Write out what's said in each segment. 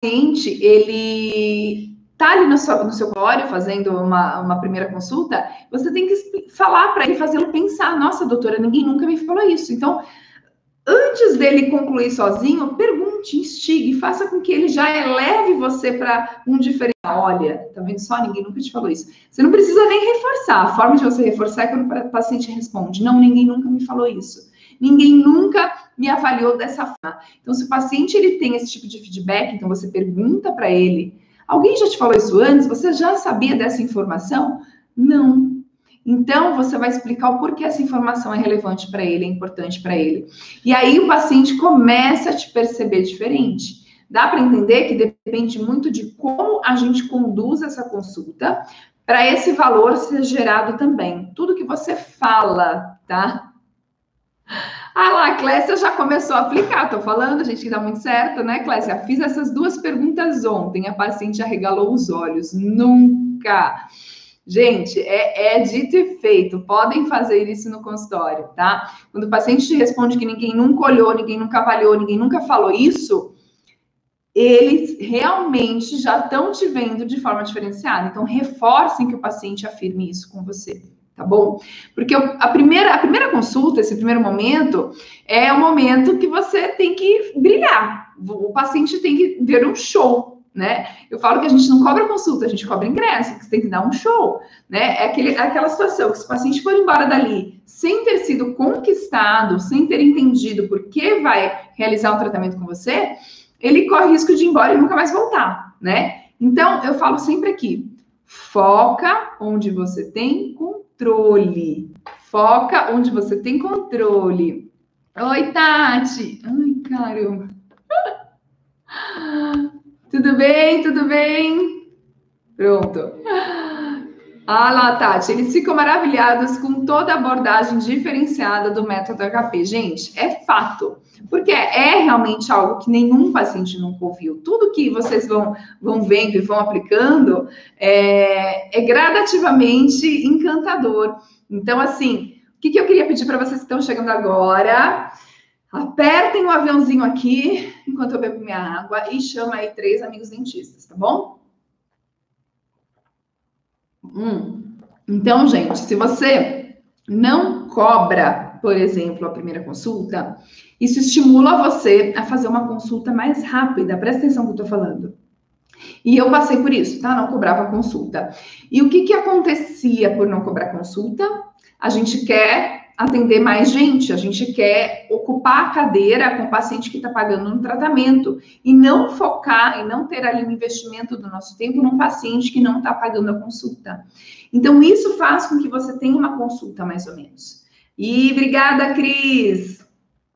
paciente, ele tá ali no seu, no seu consultório fazendo uma, uma primeira consulta, você tem que falar para ele, fazê-lo pensar, nossa, doutora, ninguém nunca me falou isso. Então, antes dele concluir sozinho, pergunte, instigue, faça com que ele já eleve você para um diferencial. Olha, tá vendo só? Ninguém nunca te falou isso. Você não precisa nem reforçar. A forma de você reforçar é quando o paciente responde: Não, ninguém nunca me falou isso. Ninguém nunca me avaliou dessa forma. Então, se o paciente ele tem esse tipo de feedback, então você pergunta para ele: Alguém já te falou isso antes? Você já sabia dessa informação? Não. Então, você vai explicar o porquê essa informação é relevante para ele, é importante para ele. E aí o paciente começa a te perceber diferente. Dá para entender que depende muito de como a gente conduz essa consulta para esse valor ser gerado também. Tudo que você fala, tá? Ah lá, a Clécia já começou a aplicar, tô falando, gente, que dá muito certo, né, Clécia? Fiz essas duas perguntas ontem, a paciente arregalou os olhos. Nunca. Gente, é, é, dito e feito. Podem fazer isso no consultório, tá? Quando o paciente te responde que ninguém nunca olhou, ninguém nunca avaliou, ninguém nunca falou isso, eles realmente já estão te vendo de forma diferenciada. Então, reforcem que o paciente afirme isso com você, tá bom? Porque a primeira, a primeira consulta, esse primeiro momento, é o momento que você tem que brilhar. O paciente tem que ver um show, né? Eu falo que a gente não cobra consulta, a gente cobra ingresso, que você tem que dar um show, né? É, aquele, é aquela situação que se o paciente for embora dali sem ter sido conquistado, sem ter entendido por que vai realizar um tratamento com você, ele corre risco de ir embora e nunca mais voltar, né? Então, eu falo sempre aqui, foca onde você tem controle. Foca onde você tem controle. Oi, Tati. Ai, caramba. Tudo bem? Tudo bem? Pronto. Ah lá, Tati, eles ficam maravilhados com toda a abordagem diferenciada do método HP. Gente, é fato, porque é realmente algo que nenhum paciente nunca ouviu. Tudo que vocês vão, vão vendo e vão aplicando é, é gradativamente encantador. Então, assim, o que, que eu queria pedir para vocês que estão chegando agora? Apertem o aviãozinho aqui, enquanto eu bebo minha água, e chama aí três amigos dentistas, tá bom? Hum. Então, gente, se você não cobra, por exemplo, a primeira consulta, isso estimula você a fazer uma consulta mais rápida. Presta atenção no que eu tô falando. E eu passei por isso, tá? Não cobrava consulta. E o que que acontecia por não cobrar consulta? A gente quer atender mais gente, a gente quer ocupar a cadeira com o paciente que está pagando no tratamento e não focar e não ter ali um investimento do nosso tempo num paciente que não está pagando a consulta. Então, isso faz com que você tenha uma consulta mais ou menos. E obrigada, Cris.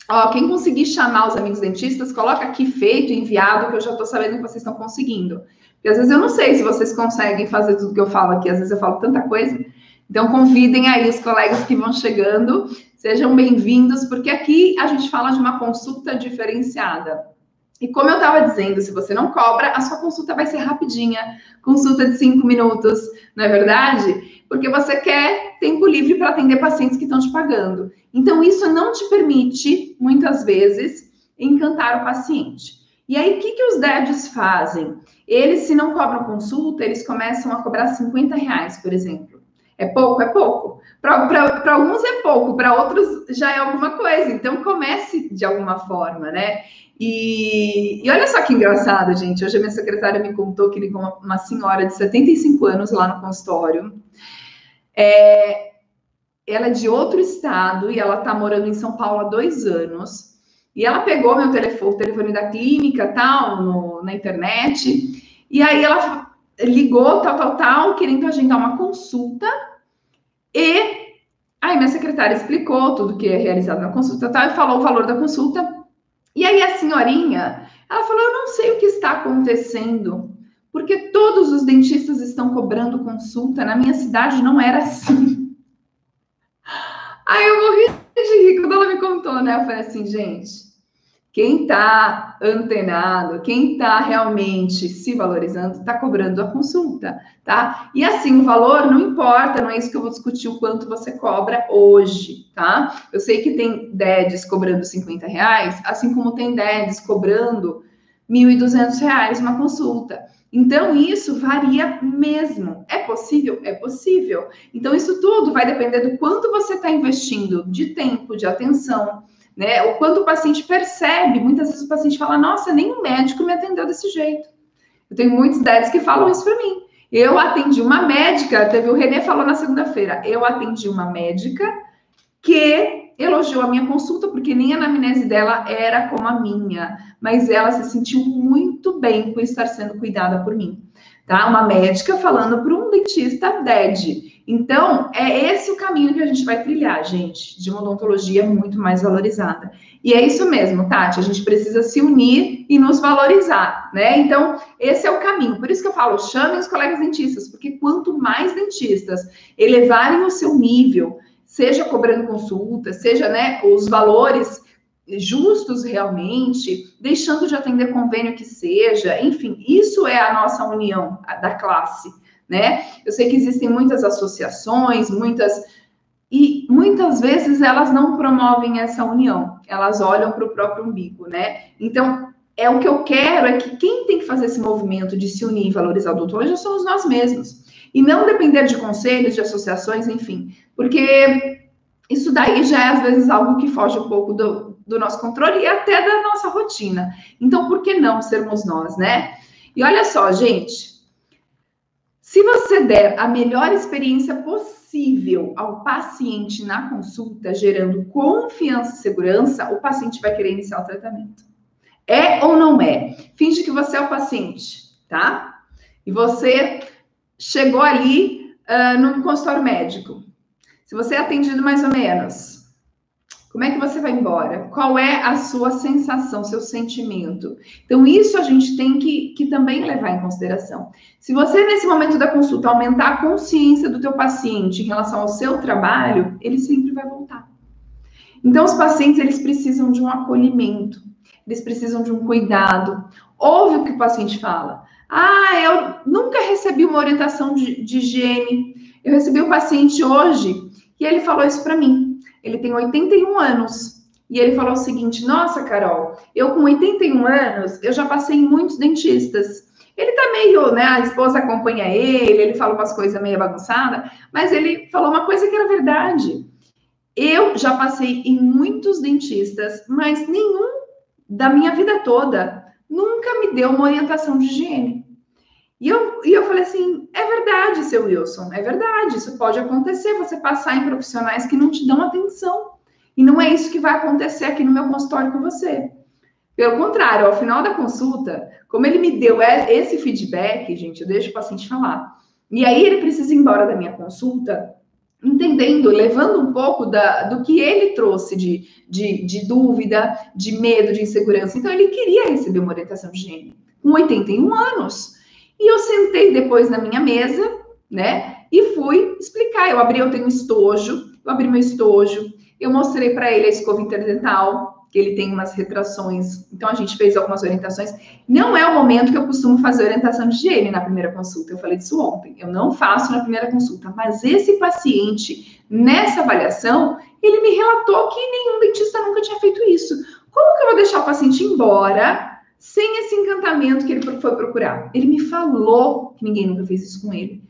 Ó, quem conseguir chamar os amigos dentistas, coloca aqui feito, enviado, que eu já estou sabendo que vocês estão conseguindo. Porque às vezes eu não sei se vocês conseguem fazer tudo que eu falo aqui, às vezes eu falo tanta coisa. Então, convidem aí os colegas que vão chegando, sejam bem-vindos, porque aqui a gente fala de uma consulta diferenciada. E como eu estava dizendo, se você não cobra, a sua consulta vai ser rapidinha, consulta de cinco minutos, não é verdade? Porque você quer tempo livre para atender pacientes que estão te pagando. Então, isso não te permite, muitas vezes, encantar o paciente. E aí, o que, que os DEDs fazem? Eles, se não cobram consulta, eles começam a cobrar 50 reais, por exemplo. É pouco? É pouco. Para alguns é pouco, para outros já é alguma coisa. Então comece de alguma forma, né? E, e, olha só que engraçado, gente. Hoje a minha secretária me contou que ligou uma, senhora de 75 anos lá no consultório. É, ela é de outro estado e ela está morando em São Paulo há dois anos. E ela pegou meu telefone, o telefone da clínica, tal, no, na internet. E aí ela ligou, tal, tal, tal, querendo agendar uma consulta. E aí minha secretária explicou tudo que é realizado na consulta, tal, e falou o valor da consulta. E aí a senhorinha, ela falou: "Eu não sei o que está acontecendo, porque todos os dentistas estão cobrando consulta. Na minha cidade não era assim." Aí eu morri de rir quando ela me contou, né? Eu falei assim, gente, quem está antenado, quem está realmente se valorizando, está cobrando a consulta, tá? E assim, o valor não importa, não é isso que eu vou discutir o quanto você cobra hoje, tá? Eu sei que tem DEDs cobrando 50 reais, assim como tem DEDs cobrando R$ 1.200 uma consulta. Então, isso varia mesmo. É possível? É possível. Então, isso tudo vai depender do quanto você está investindo de tempo, de atenção, né? O quanto o paciente percebe. Muitas vezes o paciente fala: Nossa, nem o médico me atendeu desse jeito. Eu tenho muitos dados que falam isso para mim. Eu atendi uma médica, teve o Renê falou na segunda-feira, eu atendi uma médica que elogiou a minha consulta, porque nem a anamnese dela era como a minha, mas ela se sentiu muito bem por estar sendo cuidada por mim. Tá? Uma médica falando para um dentista DED. Então, é esse o caminho que a gente vai trilhar, gente, de uma odontologia muito mais valorizada. E é isso mesmo, Tati, a gente precisa se unir e nos valorizar, né? Então, esse é o caminho. Por isso que eu falo, chamem os colegas dentistas, porque quanto mais dentistas elevarem o seu nível, seja cobrando consulta, seja, né, os valores justos realmente, deixando de atender convênio que seja, enfim, isso é a nossa união da classe, né? Eu sei que existem muitas associações, muitas e muitas vezes elas não promovem essa união, elas olham para o próprio umbigo, né? Então, é o que eu quero é que quem tem que fazer esse movimento de se unir e valorizar a odontologia somos nós mesmos. E não depender de conselhos, de associações, enfim. Porque isso daí já é, às vezes, algo que foge um pouco do, do nosso controle e até da nossa rotina. Então, por que não sermos nós, né? E olha só, gente. Se você der a melhor experiência possível ao paciente na consulta, gerando confiança e segurança, o paciente vai querer iniciar o tratamento. É ou não é? Finge que você é o paciente, tá? E você chegou ali uh, num consultório médico. Se você é atendido mais ou menos, como é que você vai embora? Qual é a sua sensação, seu sentimento? Então, isso a gente tem que, que também levar em consideração. Se você, nesse momento da consulta, aumentar a consciência do teu paciente em relação ao seu trabalho, ele sempre vai voltar. Então, os pacientes, eles precisam de um acolhimento, eles precisam de um cuidado. Ouve o que o paciente fala. Ah, eu nunca recebi uma orientação de, de higiene. Eu recebi um paciente hoje e ele falou isso para mim. Ele tem 81 anos. E ele falou o seguinte: Nossa, Carol, eu com 81 anos, eu já passei em muitos dentistas. Ele tá meio, né? A esposa acompanha ele, ele fala umas coisas meio bagunçadas, mas ele falou uma coisa que era verdade. Eu já passei em muitos dentistas, mas nenhum da minha vida toda nunca me deu uma orientação de higiene. E eu, e eu falei assim: é verdade, seu Wilson, é verdade, isso pode acontecer, você passar em profissionais que não te dão atenção. E não é isso que vai acontecer aqui no meu consultório com você. Pelo contrário, ao final da consulta, como ele me deu esse feedback, gente, eu deixo o paciente falar. E aí ele precisa ir embora da minha consulta, entendendo, levando um pouco da, do que ele trouxe de, de, de dúvida, de medo, de insegurança. Então, ele queria receber uma orientação de higiene com 81 anos. E eu sentei depois na minha mesa, né? E fui explicar. Eu abri, eu tenho estojo, eu abri meu estojo, eu mostrei para ele a escova interdental, que ele tem umas retrações. Então a gente fez algumas orientações. Não é o momento que eu costumo fazer orientação de higiene na primeira consulta. Eu falei disso ontem. Eu não faço na primeira consulta, mas esse paciente nessa avaliação, ele me relatou que nenhum dentista nunca tinha feito isso. Como que eu vou deixar o paciente embora sem esse encantamento que ele foi procurar. Ele me falou que ninguém nunca fez isso com ele.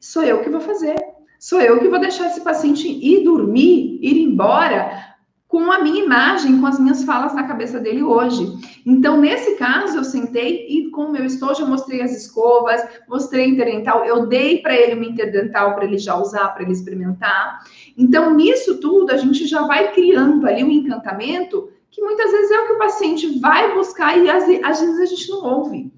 Sou eu que vou fazer. Sou eu que vou deixar esse paciente ir dormir, ir embora com a minha imagem, com as minhas falas na cabeça dele hoje. Então, nesse caso, eu sentei e com o meu estojo eu mostrei as escovas, mostrei interdental, eu dei para ele uma interdental para ele já usar, para ele experimentar. Então, nisso tudo, a gente já vai criando ali um encantamento que muitas vezes é o que o paciente vai buscar e às, às vezes a gente não ouve.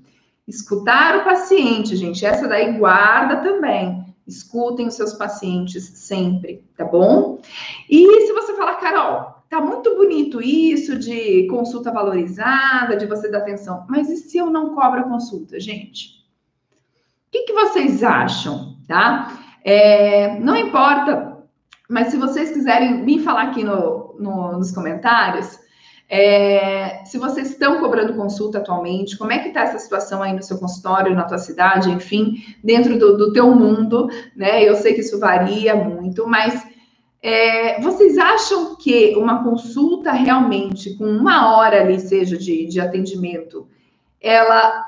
Escutar o paciente, gente, essa daí guarda também. Escutem os seus pacientes sempre, tá bom? E se você falar, Carol, tá muito bonito isso de consulta valorizada, de você dar atenção, mas e se eu não cobro a consulta, gente? O que, que vocês acham, tá? É, não importa, mas se vocês quiserem me falar aqui no, no, nos comentários, é, se vocês estão cobrando consulta atualmente, como é que está essa situação aí no seu consultório, na tua cidade, enfim, dentro do, do teu mundo, né? Eu sei que isso varia muito, mas é, vocês acham que uma consulta realmente com uma hora ali, seja de, de atendimento, ela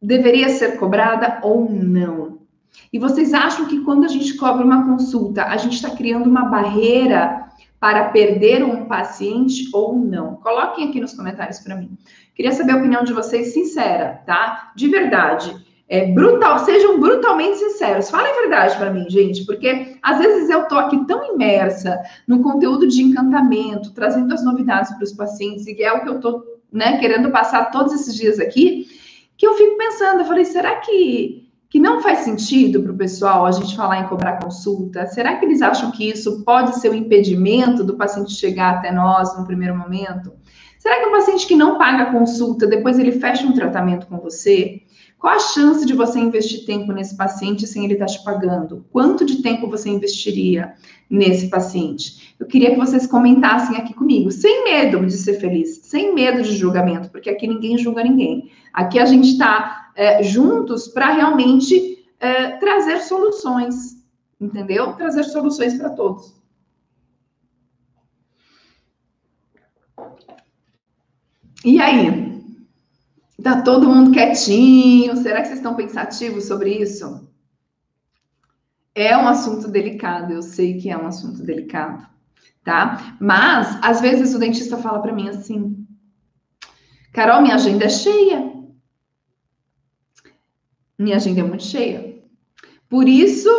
deveria ser cobrada ou não? E vocês acham que quando a gente cobra uma consulta, a gente está criando uma barreira para perder um paciente ou não? Coloquem aqui nos comentários para mim. Queria saber a opinião de vocês sincera, tá? De verdade. É, brutal, sejam brutalmente sinceros. Falem a verdade para mim, gente, porque às vezes eu tô aqui tão imersa no conteúdo de encantamento, trazendo as novidades para os pacientes, e é o que eu tô, né, querendo passar todos esses dias aqui, que eu fico pensando, eu falei, será que que não faz sentido para o pessoal a gente falar em cobrar consulta? Será que eles acham que isso pode ser um impedimento do paciente chegar até nós no primeiro momento? Será que o paciente que não paga consulta, depois ele fecha um tratamento com você? Qual a chance de você investir tempo nesse paciente sem ele estar tá te pagando? Quanto de tempo você investiria nesse paciente? Eu queria que vocês comentassem aqui comigo, sem medo de ser feliz, sem medo de julgamento, porque aqui ninguém julga ninguém. Aqui a gente está é, juntos para realmente é, trazer soluções, entendeu? Trazer soluções para todos. E aí? Tá todo mundo quietinho? Será que vocês estão pensativos sobre isso? É um assunto delicado, eu sei que é um assunto delicado, tá? Mas às vezes o dentista fala para mim assim: Carol, minha agenda é cheia. Minha agenda é muito cheia. Por isso,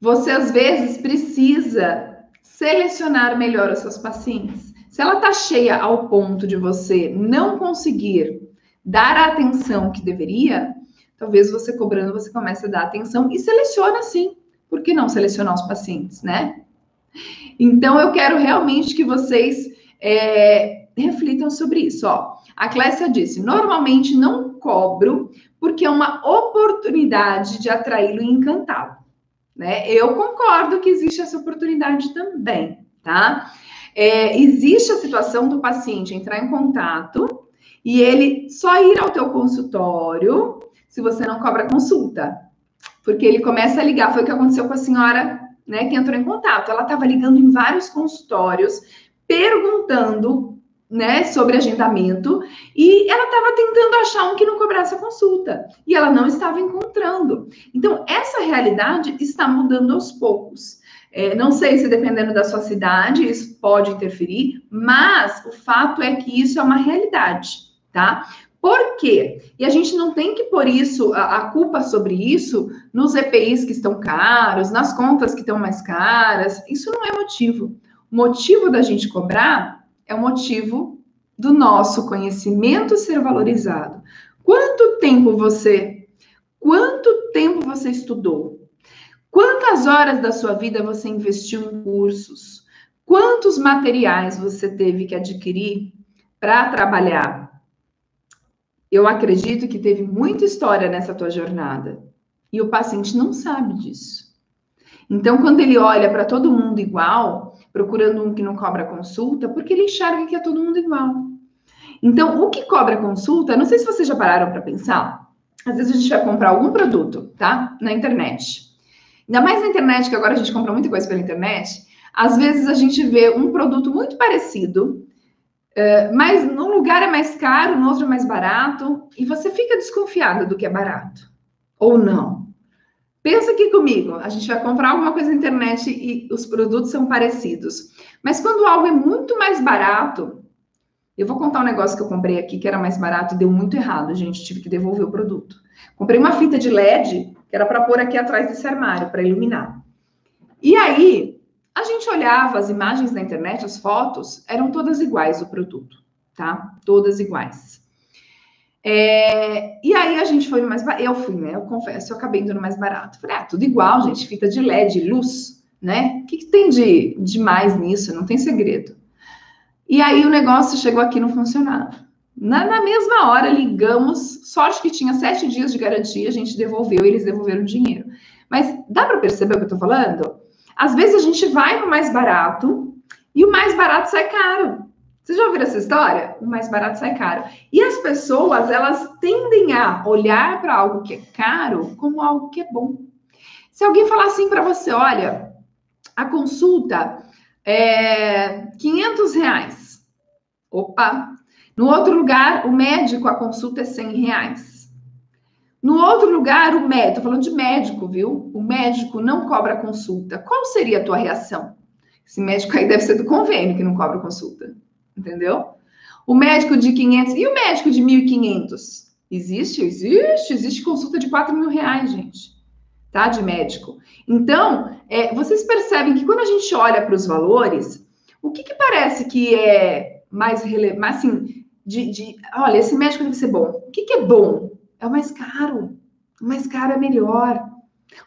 você às vezes precisa selecionar melhor os seus pacientes. Se ela está cheia ao ponto de você não conseguir dar a atenção que deveria, talvez você cobrando, você comece a dar atenção e seleciona sim. Por que não selecionar os pacientes, né? Então, eu quero realmente que vocês é, reflitam sobre isso. Ó, a Clécia disse: normalmente não cobro porque é uma oportunidade de atraí-lo e encantá-lo. Né? Eu concordo que existe essa oportunidade também, tá? É, existe a situação do paciente entrar em contato e ele só ir ao teu consultório se você não cobra consulta. Porque ele começa a ligar, foi o que aconteceu com a senhora, né, que entrou em contato. Ela estava ligando em vários consultórios, perguntando né, sobre agendamento, e ela estava tentando achar um que não cobrasse a consulta, e ela não estava encontrando. Então, essa realidade está mudando aos poucos. É, não sei se dependendo da sua cidade isso pode interferir, mas o fato é que isso é uma realidade, tá? Por quê? E a gente não tem que pôr isso, a, a culpa sobre isso, nos EPIs que estão caros, nas contas que estão mais caras. Isso não é motivo. O motivo da gente cobrar é o motivo do nosso conhecimento ser valorizado. Quanto tempo você, quanto tempo você estudou? Quantas horas da sua vida você investiu em cursos? Quantos materiais você teve que adquirir para trabalhar? Eu acredito que teve muita história nessa tua jornada e o paciente não sabe disso. Então, quando ele olha para todo mundo igual, procurando um que não cobra consulta, porque ele enxerga que é todo mundo igual. Então, o que cobra consulta, não sei se vocês já pararam para pensar, às vezes a gente vai comprar algum produto, tá? Na internet. Ainda mais na internet, que agora a gente compra muita coisa pela internet, às vezes a gente vê um produto muito parecido, uh, mas num lugar é mais caro, no outro é mais barato, e você fica desconfiada do que é barato. Ou não. Pensa aqui comigo, a gente vai comprar alguma coisa na internet e os produtos são parecidos. Mas quando algo é muito mais barato, eu vou contar um negócio que eu comprei aqui que era mais barato e deu muito errado, gente, tive que devolver o produto. Comprei uma fita de LED que era para pôr aqui atrás desse armário para iluminar. E aí, a gente olhava as imagens na internet, as fotos, eram todas iguais o produto, tá? Todas iguais. É, e aí a gente foi no mais barato. Eu fui, né? Eu confesso, eu acabei indo no mais barato. Falei, ah, tudo igual, gente, fita de LED, luz, né? O que, que tem de, de mais nisso? Não tem segredo. E aí o negócio chegou aqui não funcionava. Na, na, mesma hora, ligamos, sorte que tinha sete dias de garantia, a gente devolveu, eles devolveram o dinheiro. Mas dá para perceber o que eu tô falando? Às vezes a gente vai no mais barato e o mais barato sai caro. Vocês já ouviram essa história? O mais barato sai caro. E as pessoas, elas tendem a olhar para algo que é caro como algo que é bom. Se alguém falar assim para você, olha, a consulta é 500 reais. Opa! No outro lugar, o médico, a consulta é 100 reais. No outro lugar, o médico, tô falando de médico, viu? O médico não cobra consulta. Qual seria a tua reação? Esse médico aí deve ser do convênio que não cobra consulta, entendeu? O médico de 500 e o médico de 1.500? Existe, existe, existe consulta de 4 mil reais, gente, tá? De médico. Então, é, vocês percebem que quando a gente olha para os valores, o que, que parece que é mais relevante, assim, de, de, olha, esse médico deve ser bom. O que, que é bom? É o mais caro. O mais caro é melhor.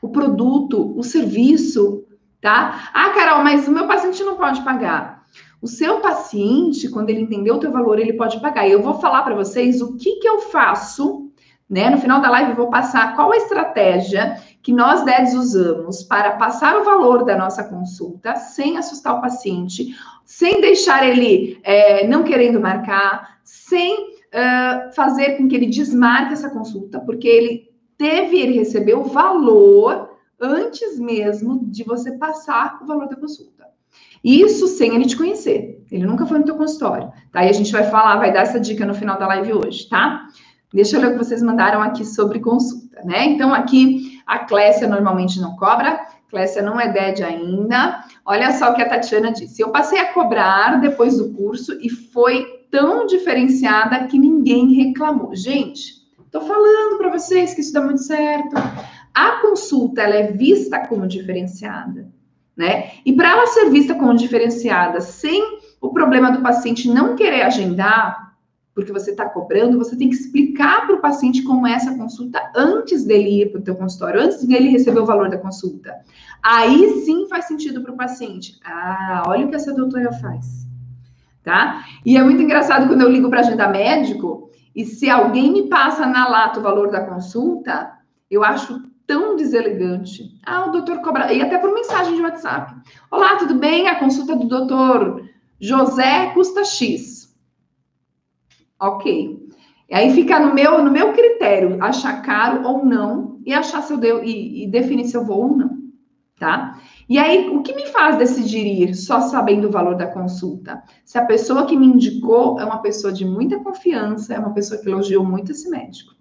O produto, o serviço, tá? Ah, Carol, mas o meu paciente não pode pagar. O seu paciente, quando ele entender o teu valor, ele pode pagar. E eu vou falar para vocês o que, que eu faço, né? No final da live eu vou passar qual a estratégia que nós DEDs usamos para passar o valor da nossa consulta sem assustar o paciente, sem deixar ele é, não querendo marcar, sem uh, fazer com que ele desmarque essa consulta, porque ele teve, ele recebeu o valor antes mesmo de você passar o valor da consulta. Isso sem ele te conhecer. Ele nunca foi no teu consultório, tá? A gente vai falar, vai dar essa dica no final da live hoje, tá? Deixa eu ler o que vocês mandaram aqui sobre consulta, né? Então, aqui a Clécia normalmente não cobra, Clécia não é DED ainda. Olha só o que a Tatiana disse. Eu passei a cobrar depois do curso e foi tão diferenciada que ninguém reclamou. Gente, tô falando para vocês que isso dá muito certo. A consulta ela é vista como diferenciada, né? E para ela ser vista como diferenciada, sem o problema do paciente não querer agendar, porque você está cobrando, você tem que explicar para o paciente como é essa consulta antes dele ir para o teu consultório, antes dele receber o valor da consulta. Aí sim faz sentido para o paciente. Ah, olha o que essa doutora faz. Tá? E é muito engraçado quando eu ligo para agendar médico e se alguém me passa na lata o valor da consulta, eu acho tão deselegante. Ah, o doutor cobra. E até por mensagem de WhatsApp. Olá, tudo bem? A consulta do doutor José custa X. Ok. E aí fica no meu, no meu critério, achar caro ou não, e achar se eu deu, e, e definir se eu vou ou não, tá? E aí, o que me faz decidir ir só sabendo o valor da consulta? Se a pessoa que me indicou é uma pessoa de muita confiança, é uma pessoa que elogiou muito esse médico.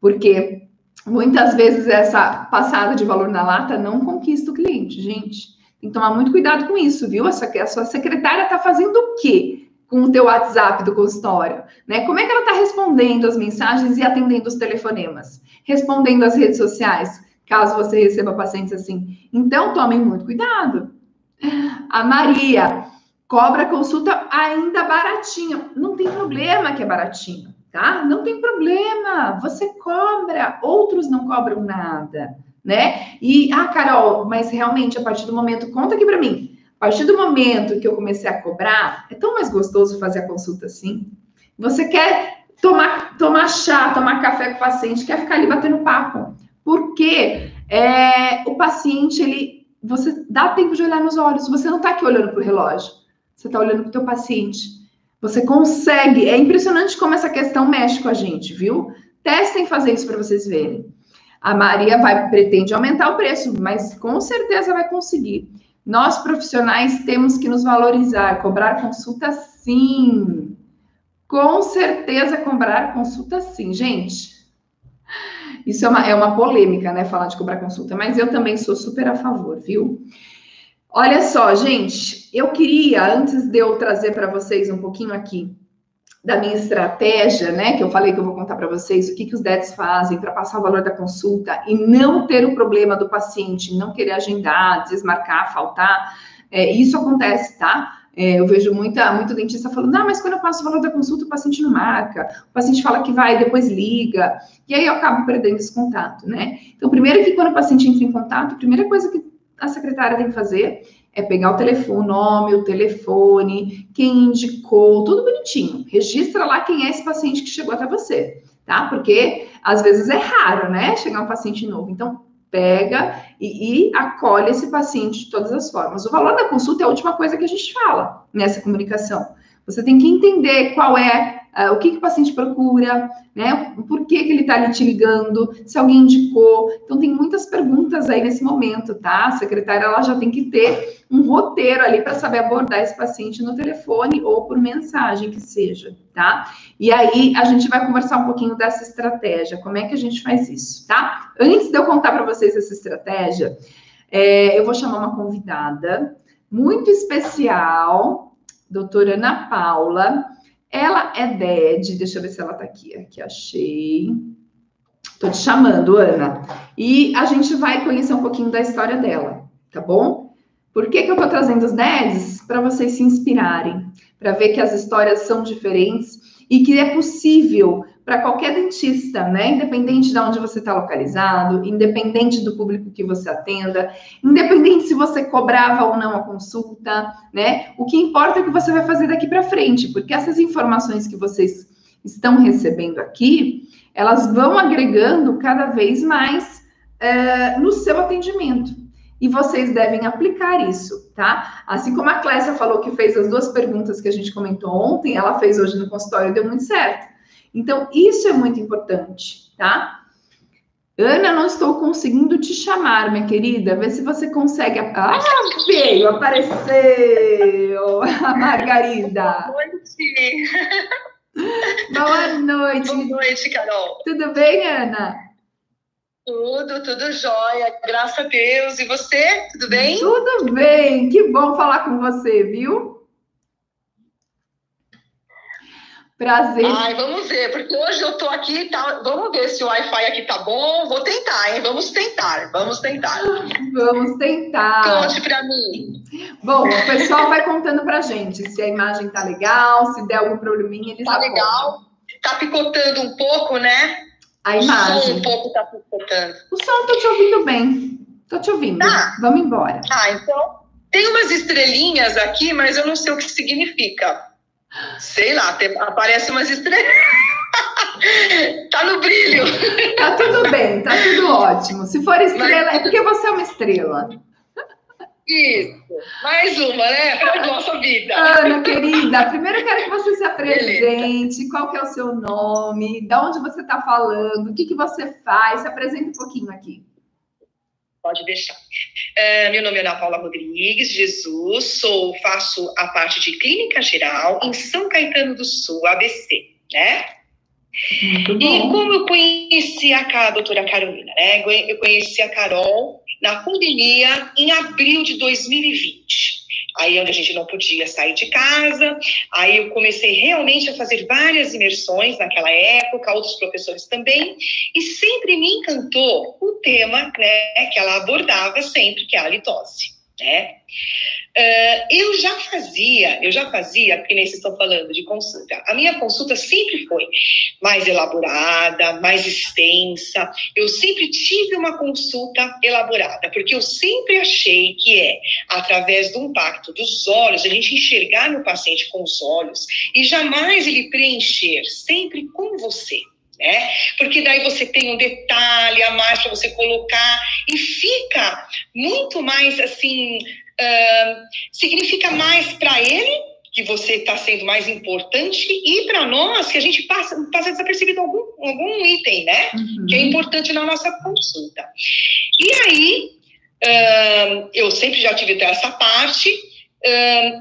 Porque muitas vezes essa passada de valor na lata não conquista o cliente, gente. Tem que tomar muito cuidado com isso, viu? Essa, a sua secretária está fazendo o quê? com o teu WhatsApp do consultório, né? Como é que ela está respondendo as mensagens e atendendo os telefonemas? Respondendo as redes sociais, caso você receba pacientes assim. Então, tomem muito cuidado. A Maria cobra consulta ainda baratinho. Não tem problema que é baratinho, tá? Não tem problema. Você cobra, outros não cobram nada, né? E, ah, Carol, mas realmente, a partir do momento, conta aqui para mim. A partir do momento que eu comecei a cobrar, é tão mais gostoso fazer a consulta assim. Você quer tomar, tomar chá, tomar café com o paciente, quer ficar ali batendo papo. Porque é, o paciente, ele, você dá tempo de olhar nos olhos. Você não está aqui olhando para o relógio. Você está olhando para o teu paciente. Você consegue. É impressionante como essa questão mexe com a gente, viu? Testem fazer isso para vocês verem. A Maria vai pretende aumentar o preço, mas com certeza vai conseguir. Nós profissionais temos que nos valorizar, cobrar consulta sim. Com certeza cobrar consulta sim, gente. Isso é uma, é uma polêmica, né? Falar de cobrar consulta, mas eu também sou super a favor, viu? Olha só, gente, eu queria, antes de eu trazer para vocês um pouquinho aqui da minha estratégia, né, que eu falei que eu vou contar para vocês o que, que os DETs fazem para passar o valor da consulta e não ter o problema do paciente não querer agendar, desmarcar, faltar. É, isso acontece, tá? É, eu vejo muita, muito dentista falando, não, mas quando eu passo o valor da consulta, o paciente não marca, o paciente fala que vai, depois liga, e aí eu acabo perdendo esse contato, né? Então, primeiro que quando o paciente entra em contato, a primeira coisa que a secretária tem que fazer é pegar o telefone, o nome, o telefone, quem indicou, tudo bonitinho. Registra lá quem é esse paciente que chegou até você, tá? Porque às vezes é raro, né? Chegar um paciente novo. Então, pega e, e, acolhe esse paciente de todas as formas. O valor da consulta é a última coisa que a gente fala nessa comunicação. Você tem que entender qual é Uh, o que, que o paciente procura, né? Por que, que ele está ali te ligando, se alguém indicou. Então, tem muitas perguntas aí nesse momento, tá? A secretária ela já tem que ter um roteiro ali para saber abordar esse paciente no telefone ou por mensagem que seja, tá? E aí a gente vai conversar um pouquinho dessa estratégia, como é que a gente faz isso, tá? Antes de eu contar para vocês essa estratégia, é, eu vou chamar uma convidada muito especial, doutora Ana Paula. Ela é DED, deixa eu ver se ela tá aqui. Aqui achei. Tô te chamando, Ana. E a gente vai conhecer um pouquinho da história dela, tá bom? Por que, que eu tô trazendo os DEDs? Para vocês se inspirarem, para ver que as histórias são diferentes e que é possível para qualquer dentista, né? Independente de onde você está localizado, independente do público que você atenda, independente se você cobrava ou não a consulta, né? O que importa é o que você vai fazer daqui para frente, porque essas informações que vocês estão recebendo aqui, elas vão agregando cada vez mais é, no seu atendimento. E vocês devem aplicar isso, tá? Assim como a Clécia falou que fez as duas perguntas que a gente comentou ontem, ela fez hoje no consultório e deu muito certo. Então, isso é muito importante, tá? Ana, não estou conseguindo te chamar, minha querida. Vê se você consegue. Ah, veio, apareceu! A Margarida. Boa noite. Boa noite. Boa noite, Carol. Tudo bem, Ana? Tudo, tudo jóia. Graças a Deus. E você? Tudo bem? Tudo bem. Que bom falar com você, viu? Prazer. Ai, vamos ver, porque hoje eu tô aqui, tá, vamos ver se o Wi-Fi aqui tá bom. Vou tentar, hein? Vamos tentar, vamos tentar. Vamos tentar. Conte pra mim. Bom, o pessoal vai contando pra gente se a imagem tá legal, se der algum probleminha, eles Tá legal. Tá picotando um pouco, né? A imagem. O som um pouco tá picotando. O som tô te ouvindo bem. Tô te ouvindo. Tá. Vamos embora. Ah, então. Tem umas estrelinhas aqui, mas eu não sei o que significa. Sei lá, tem, aparece umas estrelas. tá no brilho. Tá tudo bem, tá tudo ótimo. Se for estrela, é porque você é uma estrela. Isso, mais uma, né? Para nossa vida. Ana, querida, primeiro eu quero que você se apresente, Beleza. qual que é o seu nome, de onde você está falando, o que, que você faz, se apresente um pouquinho aqui. Pode deixar. É, meu nome é Ana Paula Rodrigues Jesus, sou, faço a parte de clínica geral em São Caetano do Sul, ABC, né? E como eu conheci a, a doutora Carolina, né? Eu conheci a Carol na pandemia em abril de 2020 aí onde a gente não podia sair de casa. Aí eu comecei realmente a fazer várias imersões naquela época, outros professores também, e sempre me encantou o tema né, que ela abordava sempre, que é a litose. Né? Uh, eu já fazia, eu já fazia, porque nem vocês estão falando de consulta. A minha consulta sempre foi mais elaborada, mais extensa. Eu sempre tive uma consulta elaborada, porque eu sempre achei que é através do impacto dos olhos, a gente enxergar no paciente com os olhos e jamais ele preencher, sempre com você. Né? Porque daí você tem um detalhe a mais para você colocar e fica muito mais assim uh, significa mais para ele que você está sendo mais importante e para nós que a gente passa, passa desapercebido algum, algum item, né? Uhum. Que é importante na nossa consulta. E aí, uh, eu sempre já tive essa parte,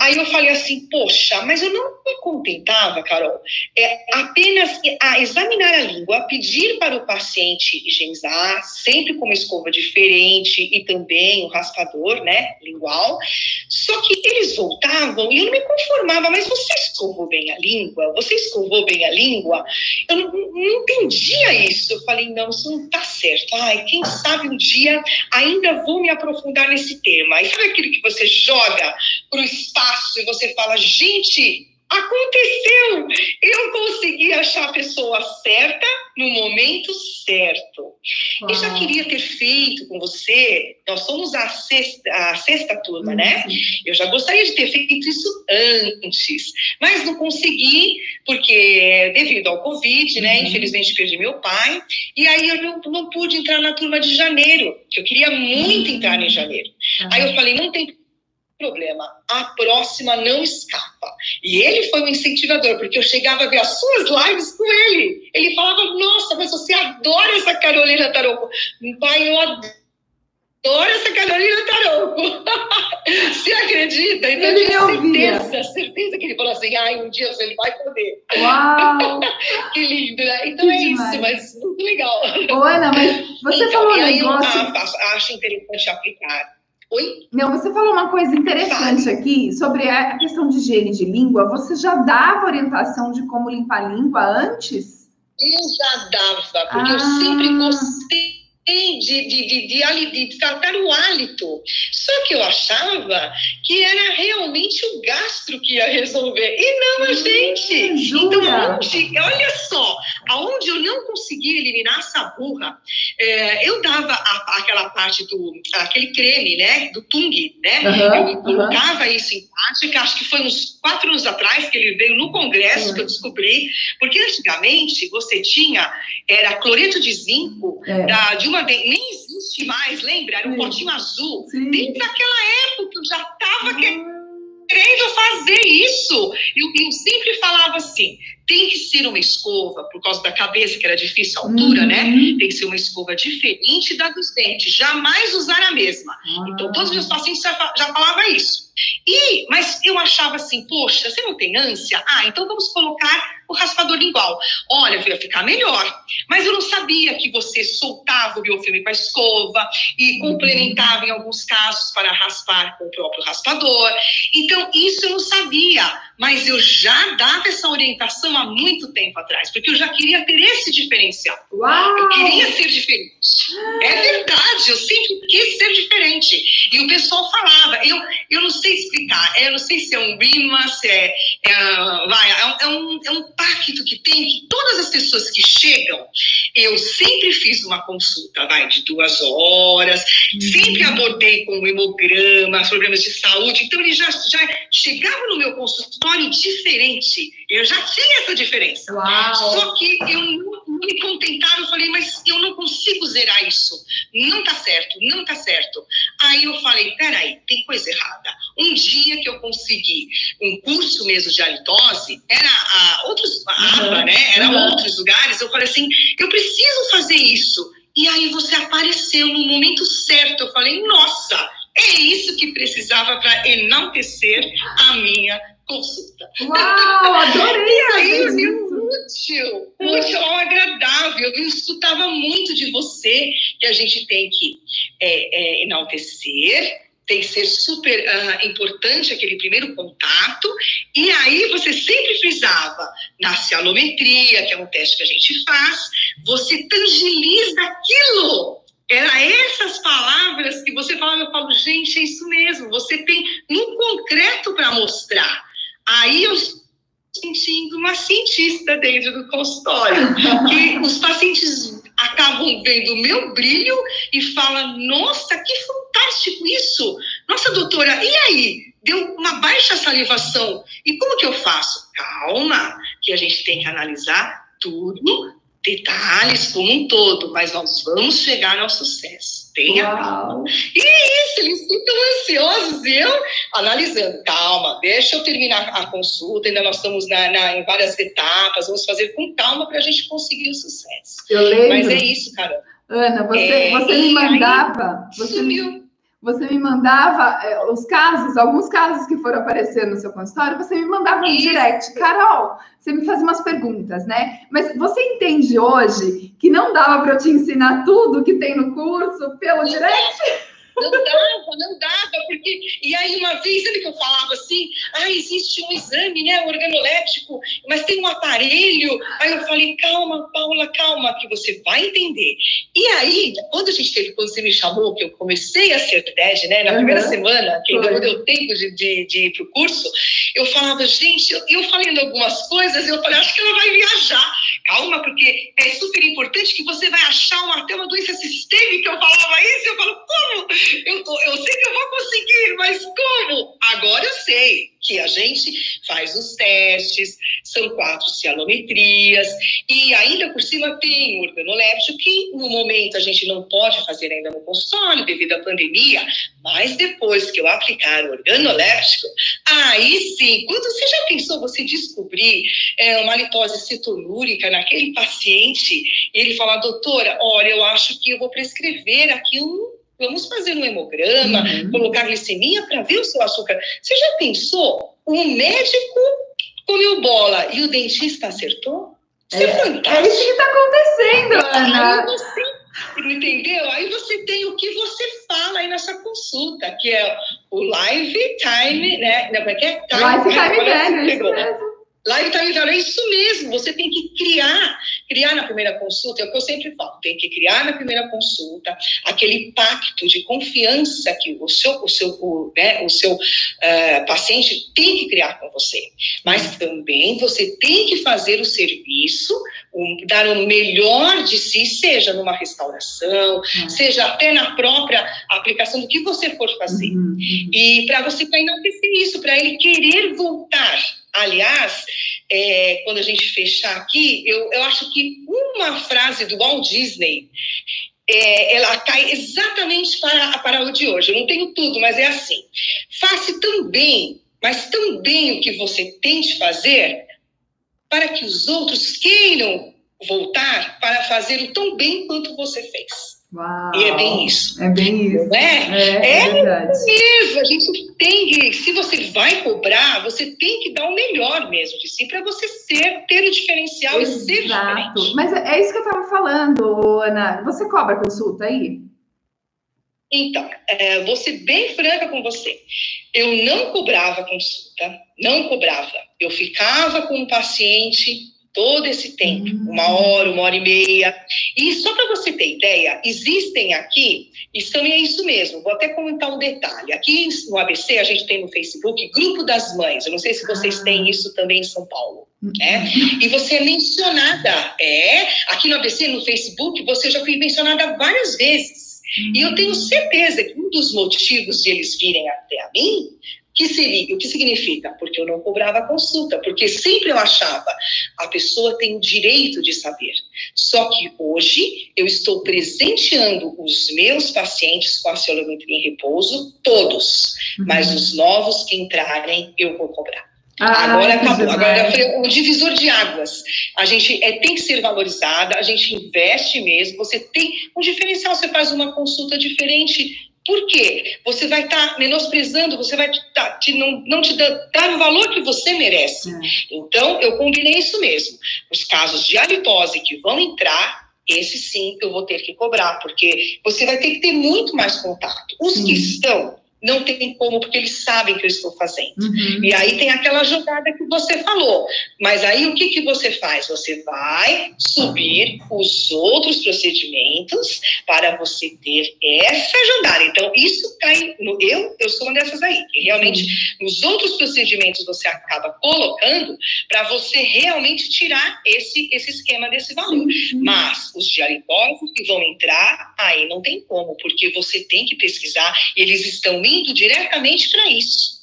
aí eu falei assim, poxa, mas eu não me contentava, Carol, é apenas a examinar a língua, pedir para o paciente higienizar, sempre com uma escova diferente e também um raspador, né, lingual. Só que eles voltavam e eu não me conformava, mas você escovou bem a língua? Você escovou bem a língua? Eu não, não entendia isso. Eu falei, não, isso não está certo. Ai, quem sabe um dia ainda vou me aprofundar nesse tema. E sabe aquilo que você joga para o espaço e você fala, gente, aconteceu! Eu consegui achar a pessoa certa no momento certo. E já queria ter feito com você, nós somos a sexta, a sexta turma, né? uhum. né? Eu já gostaria de ter feito isso antes, mas não consegui, porque devido ao Covid, né? Uhum. Infelizmente perdi meu pai, e aí eu não, não pude entrar na turma de janeiro, que eu queria muito uhum. entrar em janeiro. Aí eu falei, não tem problema, a próxima não escapa. E ele foi um incentivador, porque eu chegava a ver as suas lives com ele. Ele falava: Nossa, mas você adora essa Carolina Tarouco. Pai, eu adoro essa Carolina Tarouco. você acredita? Então, ele eu certeza, certeza que ele falou assim: Ai, um dia ele vai poder. Uau! que lindo, né? Então que é demais. isso, mas muito legal. Ô, Ana, mas você então, falou um negócio. Eu acho interessante aplicar Oi? Não, você falou uma coisa interessante aqui sobre a questão de higiene de língua. Você já dava orientação de como limpar a língua antes? Eu já dava, porque ah. eu sempre gostei de, de, de, de, de tratar o hálito. Só que eu achava que era realmente o gastro que ia resolver, e não a gente. Hum, então, onde, olha só, aonde eu não conseguia eliminar essa burra, é, eu dava a, aquela parte do, aquele creme, né, do Tung, né? Uhum, eu colocava uhum. isso em prática, acho que foi uns quatro anos atrás que ele veio no congresso uhum. que eu descobri, porque antigamente você tinha, era cloreto de zinco é. da, de uma uma vez, nem existe mais, lembra? Era um Sim. potinho azul. Sim. Desde aquela época eu já estava ah. querendo fazer isso. Eu, eu sempre falava assim: tem que ser uma escova, por causa da cabeça, que era difícil a altura, né? uhum. né? Tem que ser uma escova diferente da dos dentes, jamais usar a mesma. Ah. Então, todos os meus pacientes já, já falavam isso. E, mas eu achava assim, poxa, você não tem ânsia? Ah, então vamos colocar o raspador lingual. Olha, vai ficar melhor. Mas eu não sabia que você soltava o biofilme com a escova e uhum. complementava em alguns casos para raspar com o próprio raspador. Então, isso eu não sabia, mas eu já dava essa orientação há muito tempo atrás, porque eu já queria ter esse diferencial. Uau! Eu queria ser diferente. É verdade, eu sempre quis ser diferente. E o pessoal falava, eu, eu não sei explicar, eu não sei se é um rima, se é, é, vai, é, um, é um é pacto que tem que todas as pessoas que chegam, eu sempre fiz uma consulta, vai, de duas horas, uhum. sempre abordei com o hemograma, problemas de saúde, então ele já, já chegava no meu consultório diferente, eu já tinha essa diferença. Uau. Só que eu não me contentava, eu falei, mas eu não consigo zerar isso, não tá certo, não tá certo. Aí eu falei, peraí, tem coisa errada. Um dia que eu consegui um curso mesmo de halitose, era a, outros, a uhum. né? Era uhum. outros lugares. Eu falei assim, eu preciso fazer isso. E aí você apareceu no momento certo. Eu falei, nossa, é isso que precisava para enaltecer a minha consulta. Uau, adorei! e aí, útil, útil ao agradável. Eu escutava muito de você que a gente tem que é, é, enaltecer, tem que ser super uh, importante aquele primeiro contato, e aí você sempre frisava na cialometria, que é um teste que a gente faz, você tangiliza aquilo. Era essas palavras que você falava, eu falo, gente, é isso mesmo, você tem no concreto para mostrar. Aí eu sentindo uma cientista dentro do consultório, que os pacientes acabam vendo o meu brilho e falam: Nossa, que fantástico isso! Nossa, doutora, e aí? Deu uma baixa salivação. E como que eu faço? Calma, que a gente tem que analisar tudo detalhes como um todo, mas nós vamos chegar ao sucesso. Tenha calma. E é isso, eles ficam ansiosos e eu analisando. Calma, deixa eu terminar a consulta, ainda nós estamos na, na em várias etapas, vamos fazer com calma para a gente conseguir o sucesso. Eu lembro. Mas é isso, cara. Ana, você, é, você me mandava. Você sumiu você me mandava é, os casos, alguns casos que foram aparecendo no seu consultório, você me mandava no direct. Carol, você me faz umas perguntas, né? Mas você entende hoje que não dava para eu te ensinar tudo que tem no curso pelo direct? Não dava, não dava, porque. E aí, uma vez, ele que eu falava assim: ah, existe um exame, né, organoléptico, mas tem um aparelho. Aí eu falei: calma, Paula, calma, que você vai entender. E aí, quando a gente teve, quando você me chamou, que eu comecei a ser TED, né, na uhum. primeira semana, que ainda não deu tempo de, de, de ir para o curso, eu falava: gente, eu, eu falando algumas coisas, eu falei: acho que ela vai viajar. Calma, porque é super importante que você vai achar uma, até uma doença sistêmica. Eu falava isso, eu falo: como? Eu, eu sei que eu vou conseguir, mas como? Agora eu sei que a gente faz os testes, são quatro cianometrias, e ainda por cima tem o organoléptico, que no momento a gente não pode fazer ainda no consultório devido à pandemia, mas depois que eu aplicar o organoléptico, aí sim, quando você já pensou você descobrir é, uma litose cetonúrica naquele paciente, ele falar, doutora, olha, eu acho que eu vou prescrever aqui um Vamos fazer um hemograma, uhum. colocar glicemia para ver o seu açúcar. Você já pensou? O médico comeu bola e o dentista acertou? Isso é, é fantástico. É isso que está acontecendo, Ana. Aí você, entendeu? Aí você tem o que você fala aí nessa consulta, que é o live time, né? Não, como é que é? Time, live time, time, time, time, Live time value é isso mesmo. Você tem que criar, criar na primeira consulta, é o que eu sempre falo, tem que criar na primeira consulta aquele pacto de confiança que o seu, o seu, o, né, o seu uh, paciente tem que criar com você. Mas também você tem que fazer o serviço, um, dar o melhor de si, seja numa restauração, uhum. seja até na própria aplicação do que você for fazer. Uhum. E para você para enaltecer isso, para ele querer voltar Aliás, é, quando a gente fechar aqui, eu, eu acho que uma frase do Walt Disney é, ela cai exatamente para, para o de hoje. Eu não tenho tudo, mas é assim. Faça tão bem, mas tão bem o que você tem de fazer, para que os outros queiram voltar para fazer o tão bem quanto você fez. Uau, e é bem isso. É bem isso. É, é, é, é mesmo. A gente tem que, se você vai cobrar, você tem que dar o melhor mesmo de si para você ser, ter o diferencial Exato. e ser diferente. Mas é, é isso que eu estava falando, Ana. Você cobra consulta aí? Então, é, vou ser bem franca com você. Eu não cobrava consulta, não cobrava. Eu ficava com o paciente todo esse tempo, uhum. uma hora, uma hora e meia. E só para você ter ideia, existem aqui, e é isso mesmo, vou até comentar um detalhe. Aqui no ABC, a gente tem no Facebook Grupo das Mães, eu não sei se vocês ah. têm isso também em São Paulo. Né? E você é mencionada, é, aqui no ABC, no Facebook, você já foi mencionada várias vezes. E eu tenho certeza que um dos motivos de eles virem até a mim que seria, o que significa? Porque eu não cobrava consulta, porque sempre eu achava a pessoa tem o direito de saber. Só que hoje eu estou presenteando os meus pacientes com a cielometria em repouso, todos, uhum. mas os novos que entrarem eu vou cobrar. Ah, agora acabou, agora foi um divisor de águas. A gente é, tem que ser valorizada, a gente investe mesmo. Você tem um diferencial, você faz uma consulta diferente por quê? Você vai estar tá menosprezando, você vai tá, te, não, não te dar, dar, o valor que você merece. É. Então, eu combinei isso mesmo. Os casos de halitose que vão entrar, esse sim eu vou ter que cobrar, porque você vai ter que ter muito mais contato. Os que estão não tem como, porque eles sabem que eu estou fazendo. Uhum. E aí tem aquela jogada que você falou. Mas aí o que, que você faz? Você vai subir os outros procedimentos para você ter essa jogada. Então, isso cai no. Eu, eu sou uma dessas aí. Que realmente, nos outros procedimentos você acaba colocando para você realmente tirar esse, esse esquema desse valor. Uhum. Mas os dialicólicos que vão entrar, aí não tem como, porque você tem que pesquisar, eles estão indo diretamente para isso.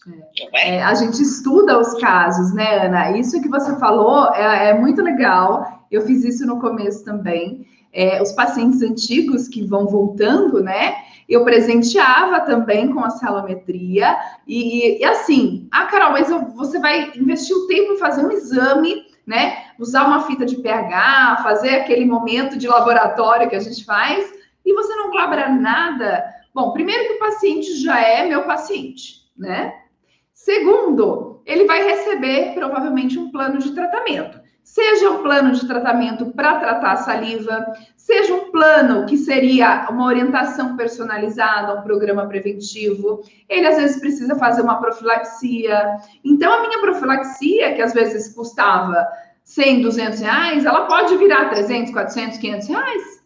É. É, a gente estuda os casos, né, Ana? Isso que você falou é, é muito legal. Eu fiz isso no começo também. É, os pacientes antigos que vão voltando, né? Eu presenteava também com a celometria. E, e assim, ah, Carol, mas você vai investir o tempo em fazer um exame, né? Usar uma fita de pH, fazer aquele momento de laboratório que a gente faz, e você não cobra nada Bom, primeiro que o paciente já é meu paciente, né? Segundo, ele vai receber provavelmente um plano de tratamento. Seja um plano de tratamento para tratar a saliva, seja um plano que seria uma orientação personalizada, um programa preventivo. Ele às vezes precisa fazer uma profilaxia. Então, a minha profilaxia, que às vezes custava 100, 200 reais, ela pode virar 300, 400, 500 reais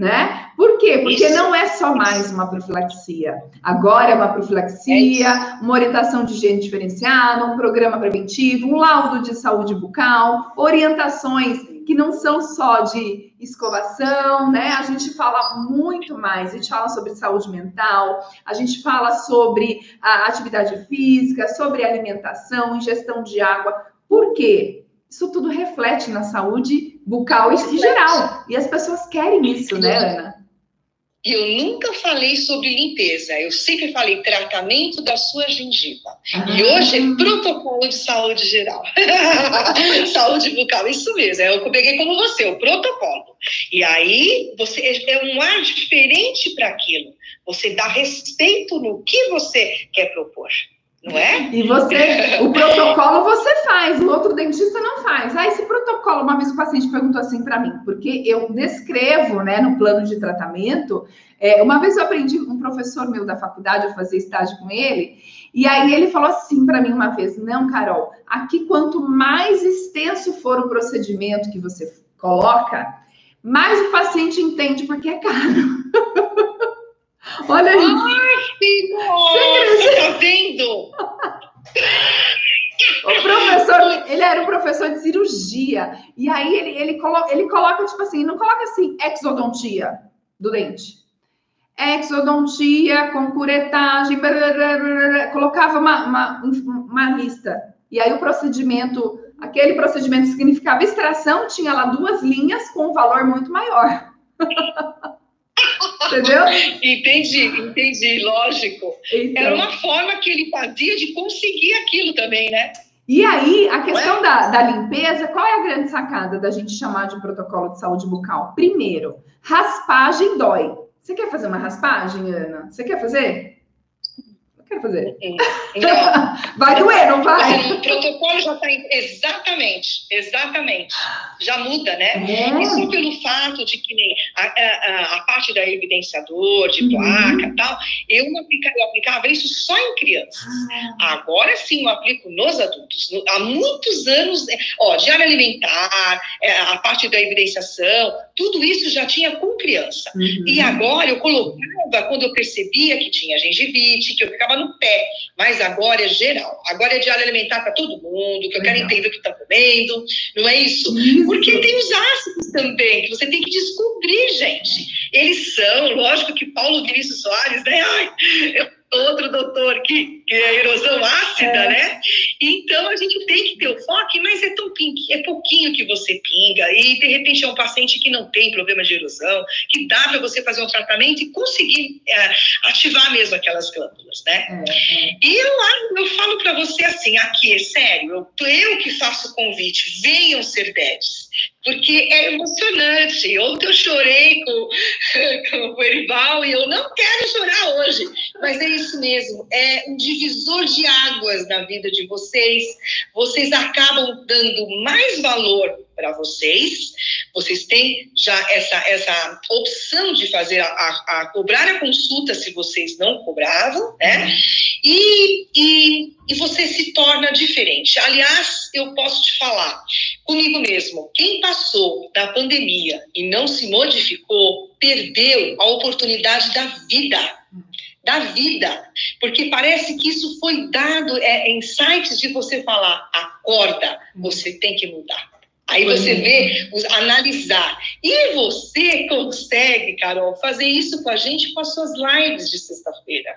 né? Por quê? Porque Isso. não é só mais uma profilaxia. Agora é uma profilaxia, é uma orientação de higiene diferenciada, um programa preventivo, um laudo de saúde bucal, orientações que não são só de escovação, né? A gente fala muito mais, a gente fala sobre saúde mental, a gente fala sobre a atividade física, sobre alimentação, ingestão de água. Por quê? Isso tudo reflete na saúde bucal em geral. E as pessoas querem isso, né, Ana? E eu nunca falei sobre limpeza, eu sempre falei tratamento da sua gengiva. Ah. E hoje é protocolo de saúde geral. saúde bucal, isso mesmo. Eu peguei como você, o protocolo. E aí você é um ar diferente para aquilo. Você dá respeito no que você quer propor não é? E você, o protocolo você faz, o outro dentista não faz. Ah, esse protocolo, uma vez o paciente perguntou assim para mim, porque eu descrevo, né, no plano de tratamento. É, uma vez eu aprendi um professor meu da faculdade, eu fazia estágio com ele, e aí ele falou assim para mim uma vez: não, Carol, aqui quanto mais extenso for o procedimento que você coloca, mais o paciente entende porque é caro. Olha isso. Ai, nossa, tá vendo? O professor, ele era um professor de cirurgia. E aí ele, ele, coloca, ele coloca, tipo assim, não coloca assim, exodontia do dente. Exodontia com curetagem, blá, blá, blá, colocava uma, uma, uma lista. E aí o procedimento, aquele procedimento significava extração, tinha lá duas linhas com um valor muito maior. Entendeu? entendi, entendi, lógico. Então, Era uma forma que ele fazia de conseguir aquilo também, né? E aí, a questão é? da, da limpeza, qual é a grande sacada da gente chamar de protocolo de saúde bucal? Primeiro, raspagem dói. Você quer fazer uma raspagem, Ana? Você quer fazer? Quero fazer. Não. vai doer, não vai? O protocolo já está. Exatamente, exatamente. Já muda, né? É. Isso pelo fato de que nem a, a, a parte da evidenciador, de uhum. placa e tal, eu, aplica, eu aplicava isso só em crianças. Ah. Agora sim eu aplico nos adultos. Há muitos anos, né? ó, diário alimentar, é, a parte da evidenciação, tudo isso já tinha com criança. Uhum. E agora eu colocava, quando eu percebia que tinha gengivite, que eu ficava no pé, mas agora é geral. Agora é diário alimentar para todo mundo, que eu quero entender o que está comendo, não é isso? isso? Porque tem os ácidos também, que você tem que descobrir, gente. Eles são, lógico que Paulo Vinícius Soares, né? Ai, eu outro doutor que, que é erosão ácida, é. né? Então a gente tem que ter o foco, mas é tão é pouquinho que você pinga e de repente é um paciente que não tem problema de erosão, que dá para você fazer um tratamento e conseguir é, ativar mesmo aquelas glândulas, né? É, é. e eu, eu falo para você assim, aqui, é sério, eu, eu que faço o convite, venham ser beds porque é emocionante. Ontem eu chorei com, com o Erival e eu não quero chorar hoje, mas é isso mesmo, é um divisor de águas na vida de vocês. Vocês acabam dando mais valor para vocês. Vocês têm já essa, essa opção de fazer a, a, a, cobrar a consulta se vocês não cobravam, né? E, e, e você se torna diferente. Aliás, eu posso te falar comigo mesmo, quem passou da pandemia e não se modificou, perdeu a oportunidade da vida da vida, porque parece que isso foi dado é, em sites de você falar, acorda, você tem que mudar. Aí você vê, analisar. E você consegue, Carol, fazer isso com a gente com as suas lives de sexta-feira.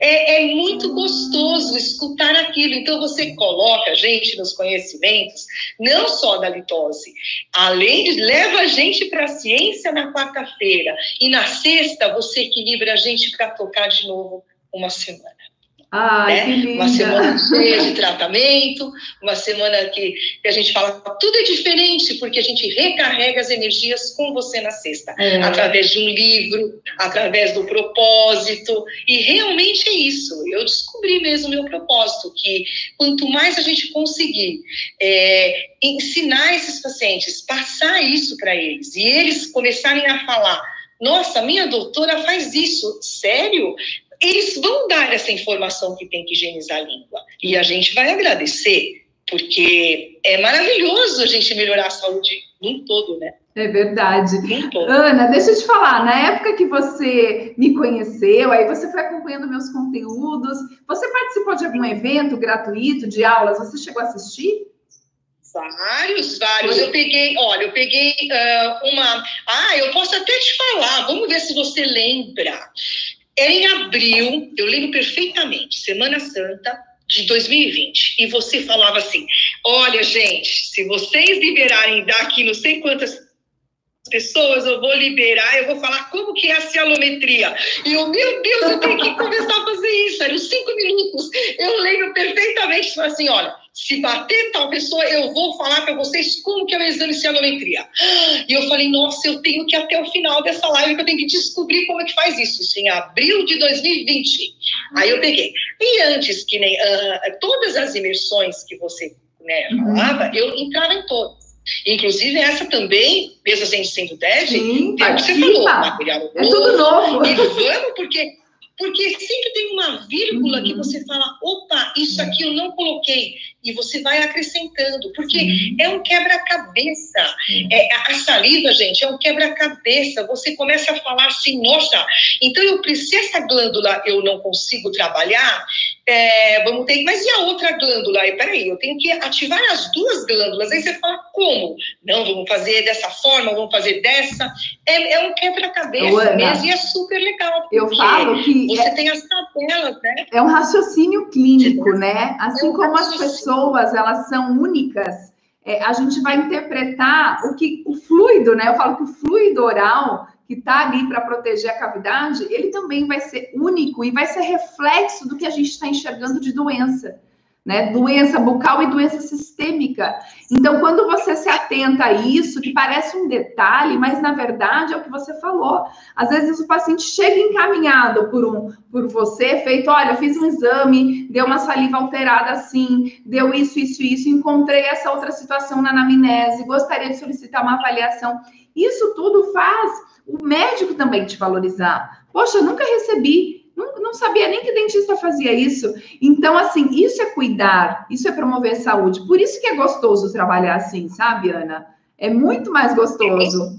É, é, muito gostoso escutar aquilo. Então, você coloca a gente nos conhecimentos, não só da litose, além de leva a gente para a ciência na quarta-feira, e na sexta você equilibra a gente para tocar de novo uma semana. Ai, né? Uma semana cheia de tratamento, uma semana que, que, a gente fala tudo é diferente, porque a gente recarrega as energias com você na sexta, é. através de um livro, através do propósito, e realmente é isso. Eu descobri mesmo o meu propósito, que quanto mais a gente conseguir é, ensinar esses pacientes, passar isso para eles, e eles começarem a falar nossa, minha doutora faz isso, sério? Eles vão dar essa informação que tem que higienizar a língua. E a gente vai agradecer, porque é maravilhoso a gente melhorar a saúde num todo, né? É verdade. Ana, deixa eu te falar, na época que você me conheceu, aí você foi acompanhando meus conteúdos, você participou de algum evento gratuito, de aulas, você chegou a assistir? Vários, vários. Eu peguei, olha, eu peguei uh, uma. Ah, eu posso até te falar, vamos ver se você lembra. Em abril, eu lembro perfeitamente, Semana Santa de 2020. E você falava assim: olha, gente, se vocês liberarem daqui não sei quantas pessoas, eu vou liberar, eu vou falar como que é a cialometria. E eu, meu Deus, eu tenho que começar a fazer isso. Eram cinco minutos. Eu lembro perfeitamente, assim, olha, se bater tal pessoa, eu vou falar para vocês como que é o exame de cianometria. E eu falei, nossa, eu tenho que ir até o final dessa live, que eu tenho que descobrir como é que faz isso. Isso em abril de 2020. Aí eu peguei. E antes, que nem uh, todas as imersões que você né, uhum. falava, eu entrava em todas. Inclusive, essa também, mesmo assim sendo dead, Sim, tem o que você falou, material é tudo novo. E vamos, porque porque sempre tem uma vírgula uhum. que você fala, opa, isso aqui eu não coloquei. E você vai acrescentando, porque uhum. é um quebra-cabeça. Uhum. É, a saliva, gente, é um quebra-cabeça. Você começa a falar assim, nossa, então eu preciso, essa glândula eu não consigo trabalhar, é, vamos ter, mas e a outra glândula? Aí, peraí, eu tenho que ativar as duas glândulas. Aí você fala, como? Não, vamos fazer dessa forma, vamos fazer dessa. É, é um quebra-cabeça mesmo e é super legal. Eu falo que. Você é, tem as tabelas, né? É um raciocínio clínico, né? Assim é como as pessoas, elas são únicas. É, a gente vai interpretar o que o fluido, né? Eu falo que o fluido oral que está ali para proteger a cavidade, ele também vai ser único e vai ser reflexo do que a gente está enxergando de doença, né? Doença bucal e doença sistêmica. Então, quando você se atenta a isso, que parece um detalhe, mas na verdade é o que você falou. Às vezes o paciente chega encaminhado por um, por você, feito, olha, eu fiz um exame, deu uma saliva alterada assim, deu isso, isso, isso, encontrei essa outra situação na anamnese, gostaria de solicitar uma avaliação. Isso tudo faz o médico também te valorizar. Poxa, eu nunca recebi, não, não, sabia nem que dentista fazia isso. Então, assim, isso é cuidar, isso é promover saúde. Por isso que é gostoso trabalhar assim, sabe, Ana? É muito mais gostoso.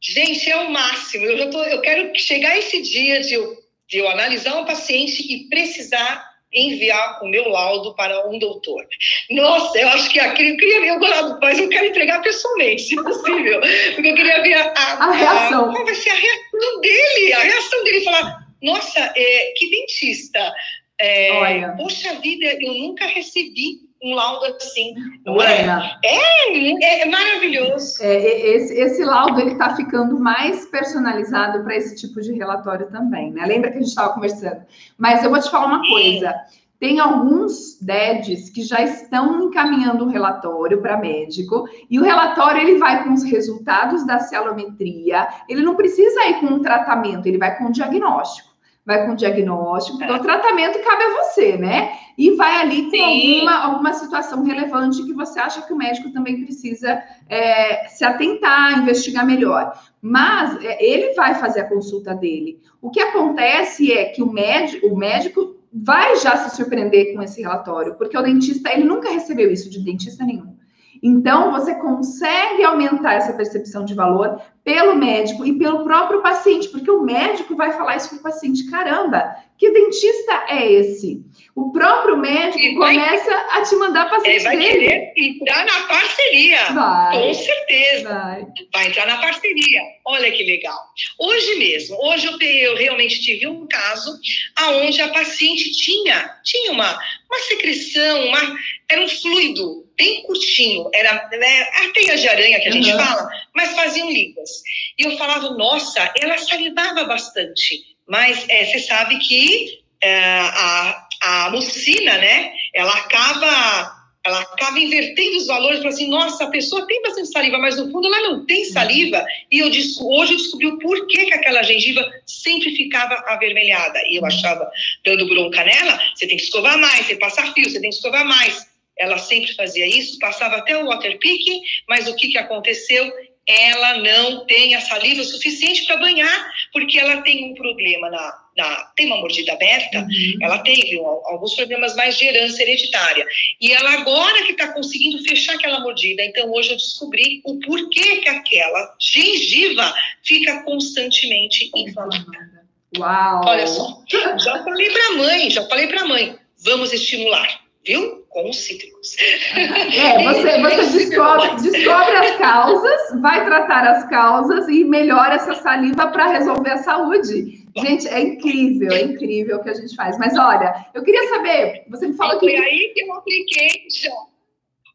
Gente, é o máximo. Eu, já tô, eu quero chegar esse dia de eu, de eu analisar um paciente e precisar enviar o meu laudo para um doutor. Nossa, eu acho que aqui, eu queria ver o mas eu quero entregar pessoalmente, se possível, porque eu queria ver a, a, a reação. A, qual vai ser a reação dele, a reação dele falar, nossa, é, que dentista, é, poxa vida, eu nunca recebi um laudo assim, não é? É, é maravilhoso. É, esse, esse laudo ele está ficando mais personalizado para esse tipo de relatório também, né? Lembra que a gente estava conversando? Mas eu vou te falar uma coisa. Tem alguns DEDs que já estão encaminhando um relatório para médico, e o relatório ele vai com os resultados da cialometria, ele não precisa ir com um tratamento, ele vai com um diagnóstico vai com diagnóstico, é. o tratamento cabe a você, né? E vai ali com alguma, alguma situação relevante que você acha que o médico também precisa é, se atentar, investigar melhor. Mas é, ele vai fazer a consulta dele. O que acontece é que o médico, o médico vai já se surpreender com esse relatório, porque o dentista, ele nunca recebeu isso de dentista nenhum. Então, você consegue aumentar essa percepção de valor pelo médico e pelo próprio paciente, porque o médico vai falar isso para o paciente: caramba, que dentista é esse? O próprio médico vai, começa a te mandar paciente. Ele vai dele. querer entrar na parceria. Vai, com certeza. Vai. vai entrar na parceria. Olha que legal. Hoje mesmo, hoje eu, eu realmente tive um caso aonde a paciente tinha, tinha uma, uma secreção, uma, era um fluido bem curtinho, era né, a teia de aranha que a uhum. gente fala, mas faziam ligas. E eu falava, nossa, ela salivava bastante, mas é, você sabe que é, a, a mucina, né, ela acaba ela acaba invertendo os valores, para assim, nossa, a pessoa tem bastante saliva, mas no fundo ela não tem saliva. E eu disse, hoje eu descobri o porquê que aquela gengiva sempre ficava avermelhada. E eu achava, dando bronca nela, você tem que escovar mais, você passa fio, você tem que escovar mais ela sempre fazia isso, passava até o water picking, mas o que, que aconteceu? Ela não tem a saliva suficiente para banhar, porque ela tem um problema na, na tem uma mordida aberta, uhum. ela teve um, alguns problemas mais de herança hereditária. E ela agora que está conseguindo fechar aquela mordida. Então hoje eu descobri o porquê que aquela gengiva fica constantemente inflamada. Uau! Olha só, já falei para a mãe, já falei para a mãe, vamos estimular, viu? Com os cítricos. É, você, você descobre, descobre as causas, vai tratar as causas e melhora essa saliva para resolver a saúde. Gente, é incrível, é incrível o que a gente faz. Mas olha, eu queria saber, você me falou que. Foi aí que eu apliquei já.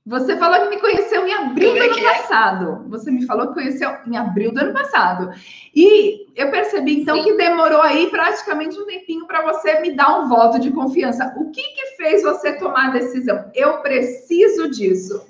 Você falou que me conheceu em abril do ano é? passado. Você me falou que conheceu em abril do ano passado. E eu percebi, então, Sim. que demorou aí praticamente um tempinho para você me dar um voto de confiança. O que, que fez você tomar a decisão? Eu preciso disso.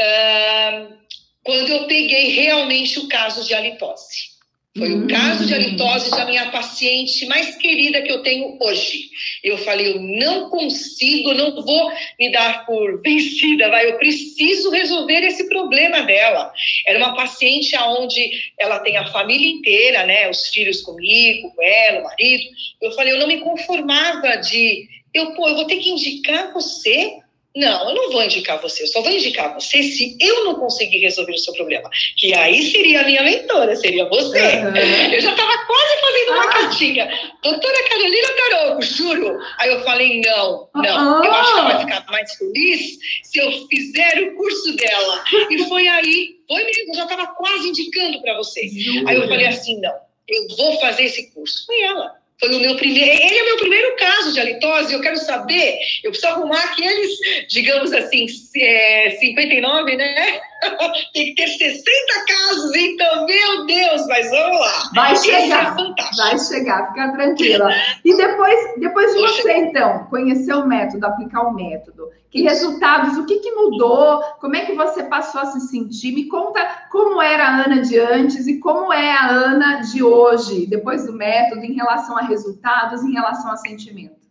Uh, quando eu peguei realmente o caso de halitose. Foi o caso de halitose da minha paciente mais querida que eu tenho hoje. Eu falei, eu não consigo, não vou me dar por vencida, vai, eu preciso resolver esse problema dela. Era uma paciente aonde ela tem a família inteira, né, os filhos comigo, com ela, o marido. Eu falei, eu não me conformava de, eu, pô, eu vou ter que indicar você não, eu não vou indicar você, eu só vou indicar você se eu não conseguir resolver o seu problema. Que aí seria a minha mentora, seria você. Uhum. Eu já estava quase fazendo uma ah. cartinha. Doutora Carolina Taroco, juro. Aí eu falei, não, não. Uhum. Eu acho que ela vai ficar mais feliz se eu fizer o curso dela. E foi aí, foi mesmo, eu já estava quase indicando para você. Aí eu falei assim, não, eu vou fazer esse curso. Foi ela. Foi o meu primeiro. Ele é o meu primeiro caso de halitose. Eu quero saber. Eu preciso arrumar aqueles, digamos assim, é, 59, né? Tem que ter 60 casos. Então, meu Deus, mas vamos lá. Vai é chegar. É vai chegar, fica tranquila. E depois, depois de você, então, conhecer o método, aplicar o método, que resultados, o que, que mudou? Como é que você passou a se sentir? Me conta como era a Ana de antes e como é a Ana de hoje, depois do método, em relação a resultados, em relação a sentimento.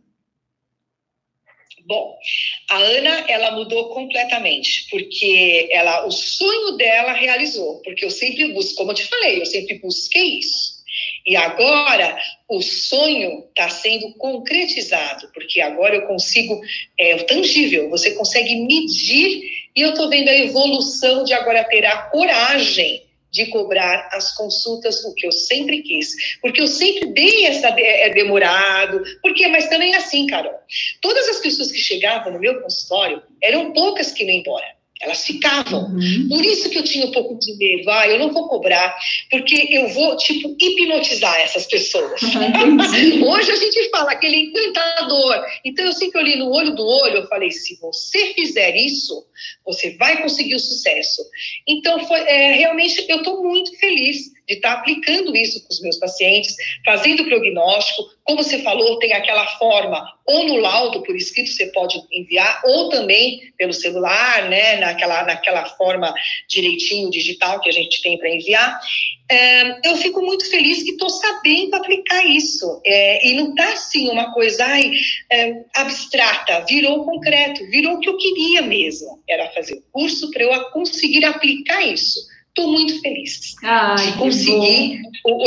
Bom, a Ana, ela mudou completamente, porque ela, o sonho dela realizou, porque eu sempre busco, como eu te falei, eu sempre busquei isso. E agora o sonho está sendo concretizado, porque agora eu consigo, é tangível, você consegue medir, e eu estou vendo a evolução de agora ter a coragem de cobrar as consultas, o que eu sempre quis. Porque eu sempre dei essa é, é demorado, porque mas também é assim, Carol. Todas as pessoas que chegavam no meu consultório eram poucas que iam embora. Elas ficavam. Uhum. Por isso que eu tinha um pouco de medo. Ah, eu não vou cobrar, porque eu vou, tipo, hipnotizar essas pessoas. Hoje a gente fala aquele encantador. Então, eu sempre olhei no olho do olho, eu falei, se você fizer isso, você vai conseguir o sucesso. Então, foi, é, realmente, eu estou muito feliz de estar tá aplicando isso com os meus pacientes, fazendo prognóstico. Como você falou, tem aquela forma, ou no laudo por escrito você pode enviar, ou também pelo celular, né, naquela, naquela forma direitinho digital que a gente tem para enviar. É, eu fico muito feliz que estou sabendo aplicar isso. É, e não está assim uma coisa ai, é, abstrata, virou concreto, virou o que eu queria mesmo. Era fazer o curso para eu conseguir aplicar isso estou muito feliz Ai, de conseguir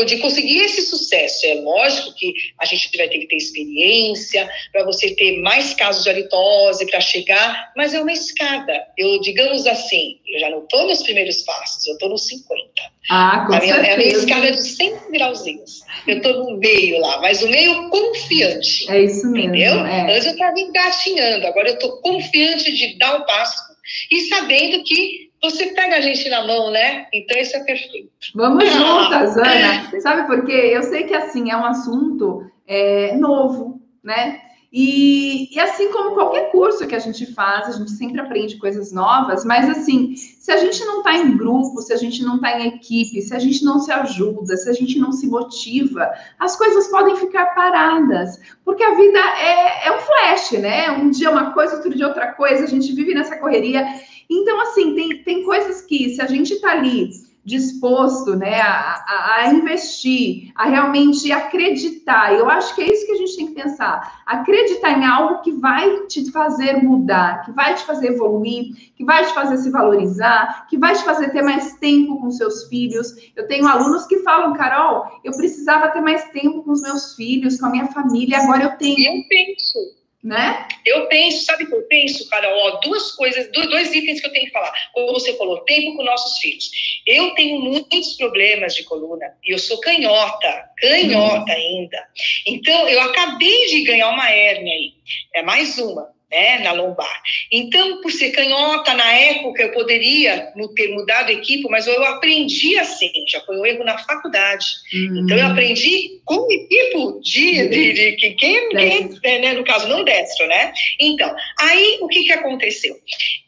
de conseguir esse sucesso. É lógico que a gente vai ter que ter experiência para você ter mais casos de halitose para chegar, mas é uma escada. Eu digamos assim, eu já não estou nos primeiros passos, eu estou nos 50. Ah, com a minha, certeza. É a minha escada de 100 grauzinhos. Eu estou no meio lá, mas o meio confiante. É isso mesmo. Entendeu? É. Antes eu estava engatinhando, agora eu estou confiante de dar o um passo e sabendo que você pega a gente na mão, né? Então isso é perfeito. Vamos juntas, Ana. Sabe por quê? Eu sei que assim é um assunto é, novo, né? E, e, assim como qualquer curso que a gente faz, a gente sempre aprende coisas novas, mas assim, se a gente não está em grupo, se a gente não está em equipe, se a gente não se ajuda, se a gente não se motiva, as coisas podem ficar paradas, porque a vida é, é um flash, né? Um dia uma coisa, outro dia outra coisa, a gente vive nessa correria. Então, assim, tem, tem coisas que, se a gente está ali disposto né, a, a, investir, a realmente acreditar. Eu acho que é isso que a gente tem que pensar. Acreditar em algo que vai te fazer mudar, que vai te fazer evoluir, que vai te fazer se valorizar, que vai te fazer ter mais tempo com seus filhos. Eu tenho alunos que falam, Carol, eu precisava ter mais tempo com os meus filhos, com a minha família, agora eu tenho. Eu penso né? Eu penso, sabe o que eu penso, Carol? Ó, duas coisas, dois itens que eu tenho que falar. Como você falou, tempo com nossos filhos. Eu tenho muitos problemas de coluna e eu sou canhota, canhota ainda. Então, eu acabei de ganhar uma hérnia aí, é mais uma. Né, na lombar. Então, por ser canhota, na época eu poderia ter mudado equipo, mas eu aprendi assim, já foi um erro na faculdade. Uhum. Então, eu aprendi com o equipo de, de, de, de quem, quem né, no caso, não destro, né? Então, aí o que, que aconteceu?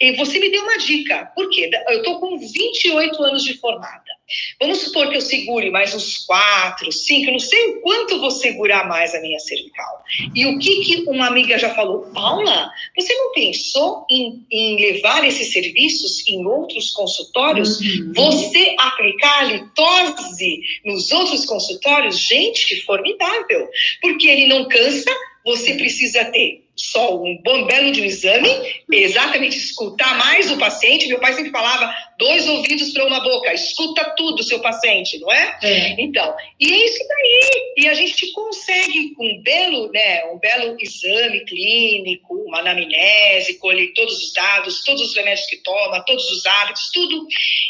E você me deu uma dica, por quê? Eu estou com 28 anos de formada. Vamos supor que eu segure mais uns quatro, cinco, não sei o quanto vou segurar mais a minha cervical. E o que, que uma amiga já falou? Paula, você não pensou em, em levar esses serviços em outros consultórios? Uhum. Você aplicar a litose nos outros consultórios? Gente, formidável. Porque ele não cansa, você precisa ter só um bom belo de um exame, exatamente escutar mais o paciente. Meu pai sempre falava dois ouvidos para uma boca, escuta tudo seu paciente, não é? é? Então, e é isso daí. E a gente consegue com um belo, né, um belo exame clínico, uma anamnese, colher todos os dados, todos os remédios que toma, todos os hábitos, tudo.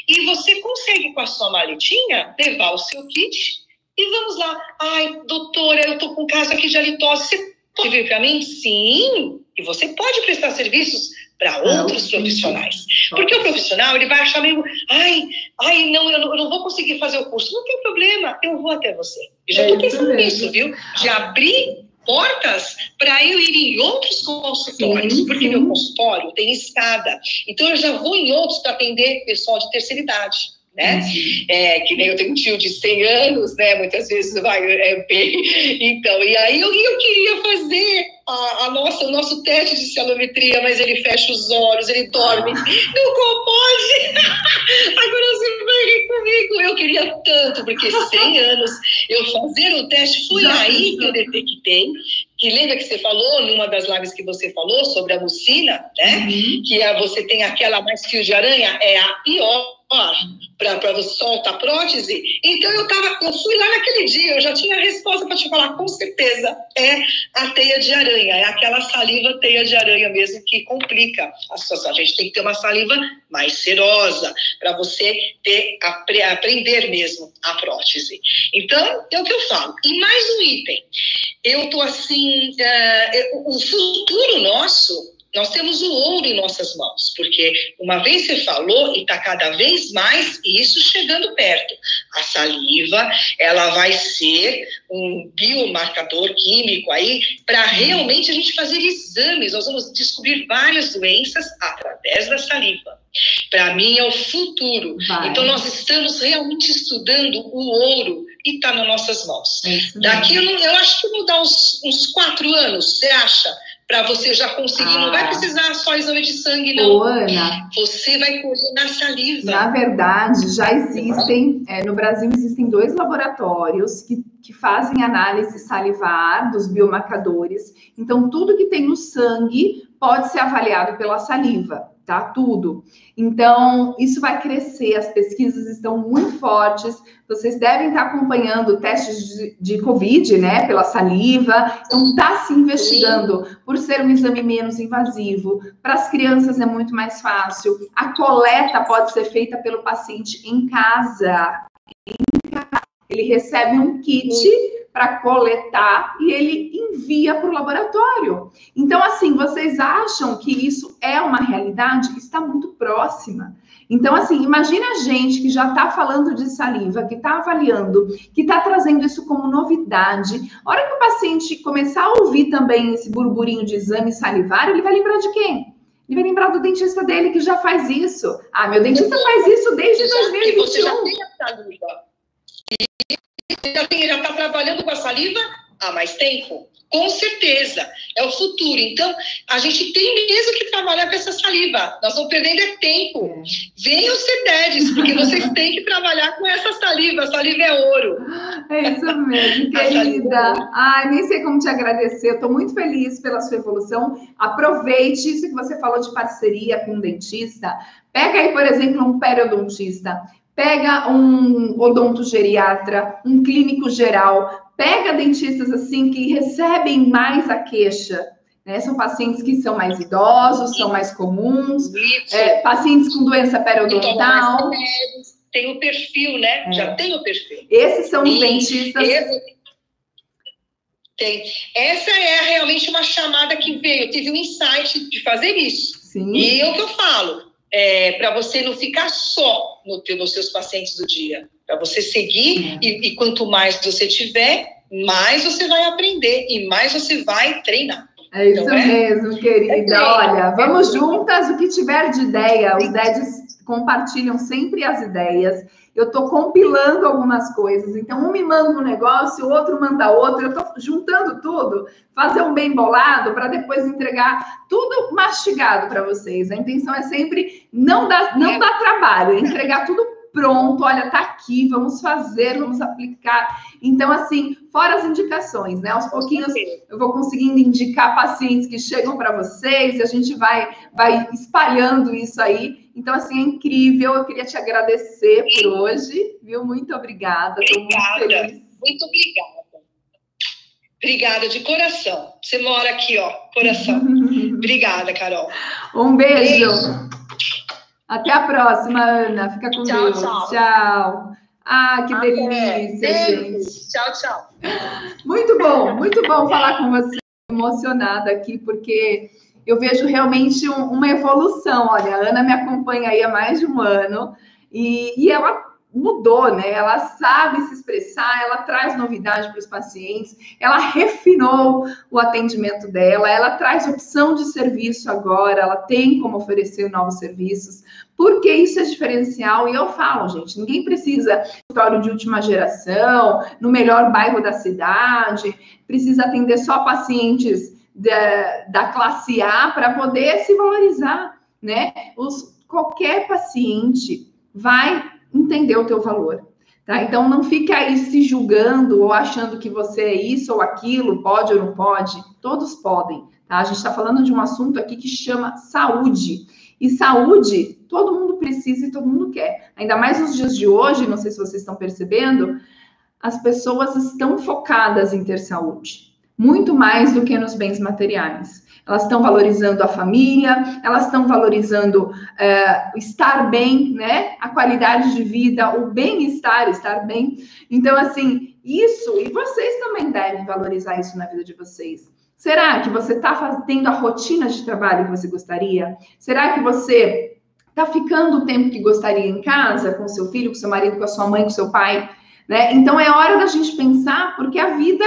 E você consegue com a sua maletinha levar o seu kit e vamos lá. Ai, doutora, eu tô com caso aqui de halitose. Você para mim? Sim. E você pode prestar serviços para outros profissionais. Porque o profissional, ele vai achar meio, ai, ai, não eu, não, eu não vou conseguir fazer o curso. Não tem problema, eu vou até você. Eu já estou é pensando nisso, viu? De abrir portas para eu ir em outros consultórios, sim, porque sim. meu consultório tem escada. Então, eu já vou em outros para atender pessoal de terceira idade né? É, que nem eu tenho um tio de 100 anos, né? Muitas vezes vai é, bem. Então, e aí eu, eu queria fazer a, a, nossa, o nosso teste de cialometria, mas ele fecha os olhos, ele dorme. Não pode! Agora você vai rir comigo. Eu queria tanto, porque 100 anos eu fazer o teste, foi Já aí que eu detectei que lembra que você falou numa das lives que você falou sobre a mucina, né? Uhum. Que é, você tem aquela mais fio de aranha, é a pior para você soltar a prótese. Então eu tava, eu fui lá naquele dia, eu já tinha a resposta para te falar, com certeza é a teia de aranha, é aquela saliva teia de aranha mesmo que complica a situação. A gente tem que ter uma saliva mais serosa para você ter aprender mesmo a prótese. Então é o que eu falo. E mais um item, eu tô assim, uh, o futuro nosso nós temos o ouro em nossas mãos, porque uma vez você falou e está cada vez mais isso chegando perto. A saliva, ela vai ser um biomarcador químico aí para realmente a gente fazer exames. Nós vamos descobrir várias doenças através da saliva. Para mim é o futuro. Vai. Então nós estamos realmente estudando o ouro e está nas nossas mãos. É Daqui eu, eu, acho que mudar uns, uns quatro anos, você acha? Para você já conseguir. Ah. Não vai ah. precisar só exame de sangue, não. Ô, Ana, você vai na saliva. Na verdade, já existem, é, no Brasil existem dois laboratórios que, que fazem análise salivar dos biomarcadores. Então, tudo que tem no sangue pode ser avaliado pela saliva tá? Tudo. Então, isso vai crescer, as pesquisas estão muito fortes. Vocês devem estar acompanhando testes de, de Covid, né, pela saliva. Então, está se investigando por ser um exame menos invasivo. Para as crianças é muito mais fácil. A coleta pode ser feita pelo paciente em casa. Ele recebe um kit para coletar e ele envia para o laboratório. Então, assim, vocês acham que isso é uma realidade? Está muito próxima. Então, assim, imagina a gente que já está falando de saliva, que está avaliando, que está trazendo isso como novidade. A hora que o paciente começar a ouvir também esse burburinho de exame salivar, ele vai lembrar de quem? Ele vai lembrar do dentista dele que já faz isso. Ah, meu dentista faz isso desde 2021. Você já tem a saliva já está trabalhando com a saliva há mais tempo? Com certeza, é o futuro. Então, a gente tem mesmo que trabalhar com essa saliva. Nós vamos perdendo é tempo. Venham CETEDs, porque vocês têm que trabalhar com essa saliva. A saliva é ouro. É isso mesmo, querida. É Ai, nem sei como te agradecer. Estou muito feliz pela sua evolução. Aproveite isso que você falou de parceria com um dentista. Pega aí, por exemplo, um periodontista pega um odontogeriatra, um clínico geral, pega dentistas assim que recebem mais a queixa. Né? São pacientes que são mais idosos, são mais comuns, é, pacientes com doença periodontal. Tem o perfil, né? É. Já tem o perfil. Esses são os dentistas. Esse Tem. Essa é realmente uma chamada que veio. Eu tive um insight de fazer isso. Sim. E é o que eu falo, é, para você não ficar só no teu, nos seus pacientes do dia. Para você seguir, é. e, e quanto mais você tiver, mais você vai aprender e mais você vai treinar. É isso então, é mesmo, querida. É Olha, vamos juntas, o que tiver de ideia, os DEDs compartilham sempre as ideias eu estou compilando algumas coisas. Então, um me manda um negócio, o outro manda outro, eu estou juntando tudo, fazer um bem bolado para depois entregar tudo mastigado para vocês. A intenção é sempre não dar, não dar trabalho, é entregar tudo pronto, olha, tá aqui, vamos fazer, vamos aplicar. Então, assim, fora as indicações, né? Aos pouquinhos eu vou conseguindo indicar pacientes que chegam para vocês, e a gente vai, vai espalhando isso aí. Então, assim, é incrível. Eu queria te agradecer Sim. por hoje, viu? Muito obrigada. Obrigada. Muito, feliz. muito obrigada. Obrigada de coração. Você mora aqui, ó, coração. obrigada, Carol. Um beijo. beijo. Até a próxima, Ana. Fica com tchau, Deus. Tchau. tchau. Ah, que Até. delícia, gente. Tchau, tchau. Muito bom, muito bom falar com você. Emocionada aqui, porque eu vejo realmente um, uma evolução. Olha, a Ana me acompanha aí há mais de um ano e, e ela mudou, né? Ela sabe se expressar, ela traz novidade para os pacientes, ela refinou o atendimento dela, ela traz opção de serviço agora, ela tem como oferecer novos serviços, porque isso é diferencial. E eu falo, gente, ninguém precisa escritório de última geração, no melhor bairro da cidade, precisa atender só pacientes da, da classe A para poder se valorizar, né? Os, qualquer paciente vai entender o teu valor. Tá? Então não fique aí se julgando ou achando que você é isso ou aquilo, pode ou não pode. Todos podem. Tá? A gente está falando de um assunto aqui que chama saúde. E saúde, todo mundo precisa e todo mundo quer. Ainda mais nos dias de hoje, não sei se vocês estão percebendo, as pessoas estão focadas em ter saúde, muito mais do que nos bens materiais elas estão valorizando a família, elas estão valorizando é, estar bem, né? A qualidade de vida, o bem-estar, estar bem. Então, assim, isso, e vocês também devem valorizar isso na vida de vocês. Será que você está tendo a rotina de trabalho que você gostaria? Será que você está ficando o tempo que gostaria em casa, com seu filho, com seu marido, com a sua mãe, com seu pai? Né? Então é hora da gente pensar, porque a vida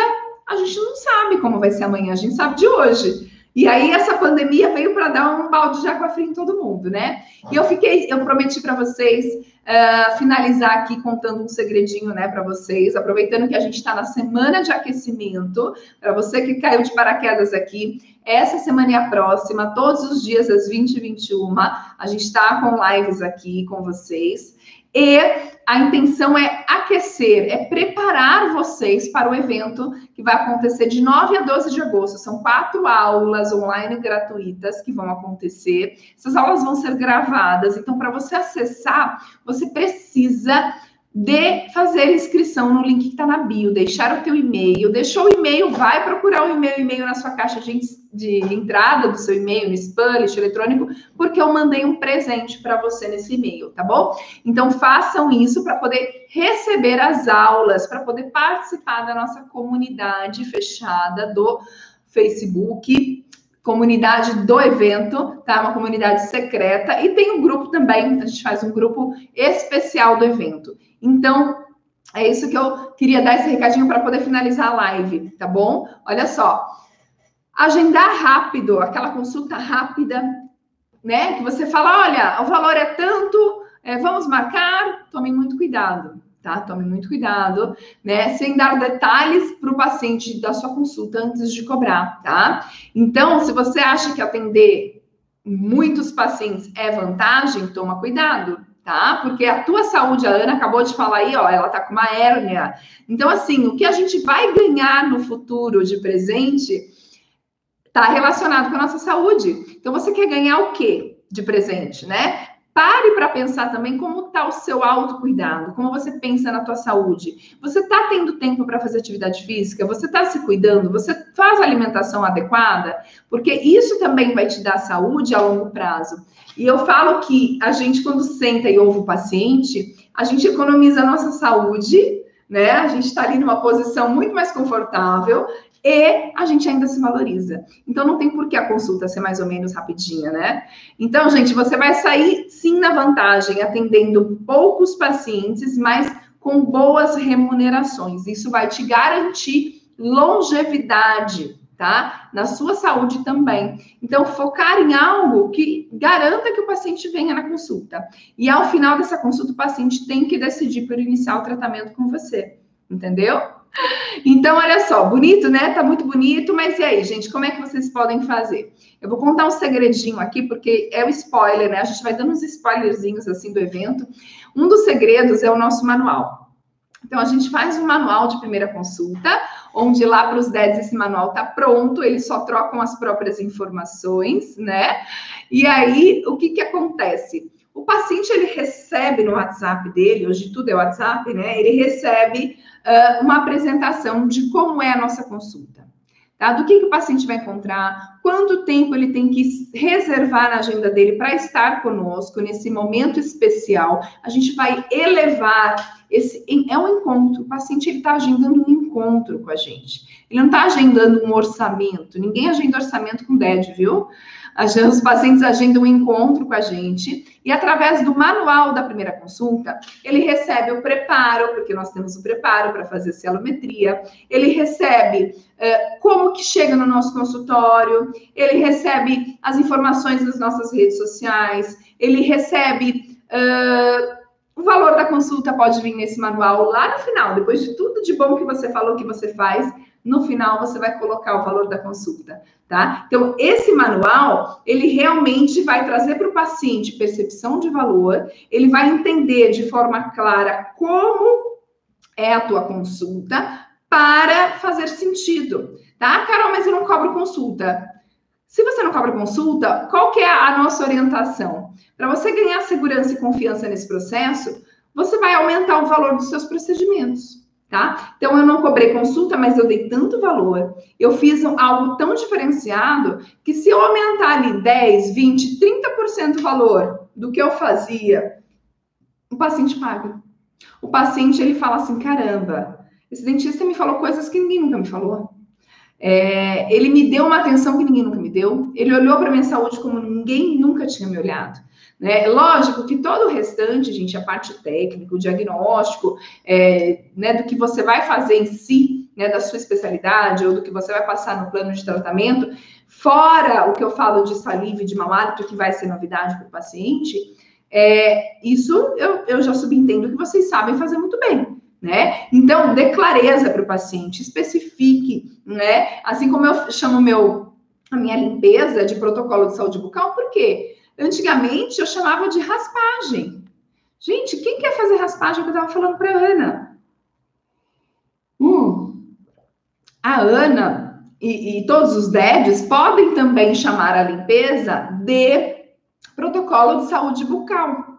a gente não sabe como vai ser amanhã, a gente sabe de hoje. E aí essa pandemia veio para dar um balde de água fria em todo mundo, né? E eu fiquei, eu prometi para vocês uh, finalizar aqui contando um segredinho, né, para vocês, aproveitando que a gente está na semana de aquecimento, para você que caiu de paraquedas aqui, essa semana e a próxima, todos os dias às 20 e 21, a gente está com lives aqui com vocês. E a intenção é aquecer, é preparar vocês para o evento que vai acontecer de 9 a 12 de agosto. São quatro aulas online gratuitas que vão acontecer. Essas aulas vão ser gravadas, então, para você acessar, você precisa de fazer inscrição no link que está na bio, deixar o teu e-mail, deixou o e-mail, vai procurar o e-mail, e-mail na sua caixa de, de entrada do seu e-mail, no spam, lixo eletrônico, porque eu mandei um presente para você nesse e-mail, tá bom? Então façam isso para poder receber as aulas, para poder participar da nossa comunidade fechada do Facebook, comunidade do evento, tá? Uma comunidade secreta e tem um grupo também, a gente faz um grupo especial do evento. Então, é isso que eu queria dar esse recadinho para poder finalizar a live, tá bom? Olha só. Agendar rápido, aquela consulta rápida, né? Que você fala, olha, o valor é tanto, é, vamos marcar, tome muito cuidado, tá? Tome muito cuidado, né? Sem dar detalhes para o paciente da sua consulta antes de cobrar, tá? Então, se você acha que atender muitos pacientes é vantagem, toma cuidado, tá? Porque a tua saúde, a Ana acabou de falar aí, ó, ela tá com uma hérnia. Então, assim, o que a gente vai ganhar no futuro de presente tá relacionado com a nossa saúde. Então, você quer ganhar o quê de presente, né? Pare para pensar também como está o seu autocuidado, como você pensa na tua saúde. Você está tendo tempo para fazer atividade física? Você está se cuidando? Você faz alimentação adequada? Porque isso também vai te dar saúde a longo prazo. E eu falo que a gente, quando senta e ouve o paciente, a gente economiza a nossa saúde, né? A gente está ali numa posição muito mais confortável e a gente ainda se valoriza. Então não tem por que a consulta ser mais ou menos rapidinha, né? Então, gente, você vai sair sim na vantagem, atendendo poucos pacientes, mas com boas remunerações. Isso vai te garantir longevidade, tá? Na sua saúde também. Então, focar em algo que garanta que o paciente venha na consulta. E ao final dessa consulta, o paciente tem que decidir por iniciar o tratamento com você. Entendeu? Então, olha só, bonito, né? Tá muito bonito, mas e aí, gente, como é que vocês podem fazer? Eu vou contar um segredinho aqui, porque é o spoiler, né? A gente vai dando uns spoilerzinhos assim do evento. Um dos segredos é o nosso manual. Então, a gente faz um manual de primeira consulta, onde lá para os 10 esse manual tá pronto, eles só trocam as próprias informações, né? E aí, o que que acontece? O paciente ele recebe no WhatsApp dele, hoje tudo é WhatsApp, né? Ele recebe uh, uma apresentação de como é a nossa consulta. Tá? Do que, que o paciente vai encontrar, quanto tempo ele tem que reservar na agenda dele para estar conosco nesse momento especial. A gente vai elevar esse. É um encontro. O paciente está agendando um encontro com a gente. Ele não está agendando um orçamento. Ninguém agenda orçamento com DED, viu? Os pacientes agendam um encontro com a gente e através do manual da primeira consulta, ele recebe o preparo, porque nós temos o preparo para fazer celometria, ele recebe uh, como que chega no nosso consultório, ele recebe as informações das nossas redes sociais, ele recebe uh, o valor da consulta pode vir nesse manual lá no final, depois de tudo de bom que você falou que você faz, no final você vai colocar o valor da consulta, tá? Então, esse manual, ele realmente vai trazer para o paciente percepção de valor, ele vai entender de forma clara como é a tua consulta para fazer sentido, tá? Carol, mas eu não cobro consulta. Se você não cobra consulta, qual que é a nossa orientação? Para você ganhar segurança e confiança nesse processo, você vai aumentar o valor dos seus procedimentos tá? Então eu não cobrei consulta, mas eu dei tanto valor. Eu fiz algo tão diferenciado que se eu aumentar ali 10, 20, 30% o valor do que eu fazia, o paciente paga. O paciente ele fala assim: caramba, esse dentista me falou coisas que ninguém nunca me falou. É, ele me deu uma atenção que ninguém nunca me deu. Ele olhou para minha saúde como ninguém nunca tinha me olhado. Né? Lógico que todo o restante, gente, a parte técnica, o diagnóstico, é, né, do que você vai fazer em si, né, da sua especialidade, ou do que você vai passar no plano de tratamento, fora o que eu falo de saliva e de mau hálito, que vai ser novidade para o paciente, é, isso eu, eu já subentendo que vocês sabem fazer muito bem. Né? Então, dê clareza para o paciente, especifique, né? Assim como eu chamo meu, a minha limpeza de protocolo de saúde bucal, por quê? Antigamente eu chamava de raspagem. Gente, quem quer fazer raspagem? Eu estava falando para Ana. Hum. A Ana e, e todos os DEDs podem também chamar a limpeza de protocolo de saúde bucal.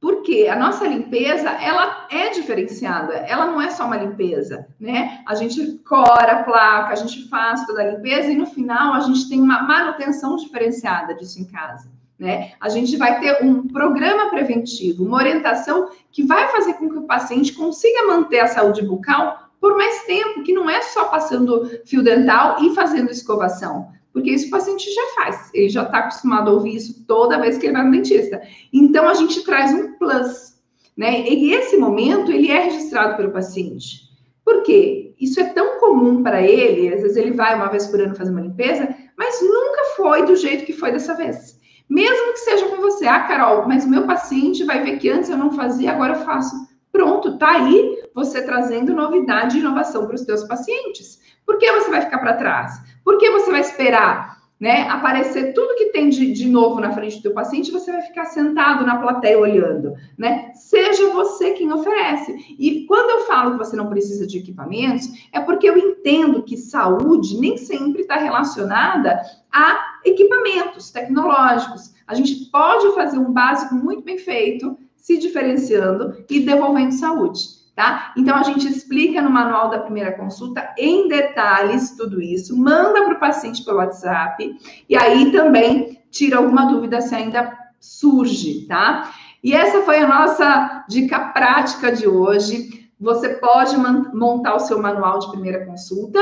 Porque a nossa limpeza, ela é diferenciada, ela não é só uma limpeza, né? A gente cora a placa, a gente faz toda a limpeza e no final a gente tem uma manutenção diferenciada disso em casa. Né? A gente vai ter um programa preventivo, uma orientação que vai fazer com que o paciente consiga manter a saúde bucal por mais tempo, que não é só passando fio dental e fazendo escovação, porque isso o paciente já faz, ele já está acostumado a ouvir isso toda vez que ele vai no dentista. Então a gente traz um plus, né? E esse momento ele é registrado pelo paciente. Por quê? Isso é tão comum para ele, às vezes ele vai uma vez por ano fazer uma limpeza, mas nunca foi do jeito que foi dessa vez. Mesmo que seja com você, ah, Carol, mas o meu paciente vai ver que antes eu não fazia, agora eu faço. Pronto, tá aí você trazendo novidade e inovação para os seus pacientes. Por que você vai ficar para trás? Por que você vai esperar né, aparecer tudo que tem de, de novo na frente do teu paciente, você vai ficar sentado na plateia olhando, né? Seja você quem oferece. E quando eu falo que você não precisa de equipamentos, é porque eu entendo que saúde nem sempre está relacionada a equipamentos tecnológicos. A gente pode fazer um básico muito bem feito, se diferenciando e devolvendo saúde tá? Então a gente explica no manual da primeira consulta em detalhes tudo isso, manda para o paciente pelo WhatsApp e aí também tira alguma dúvida se ainda surge, tá? E essa foi a nossa dica prática de hoje. Você pode montar o seu manual de primeira consulta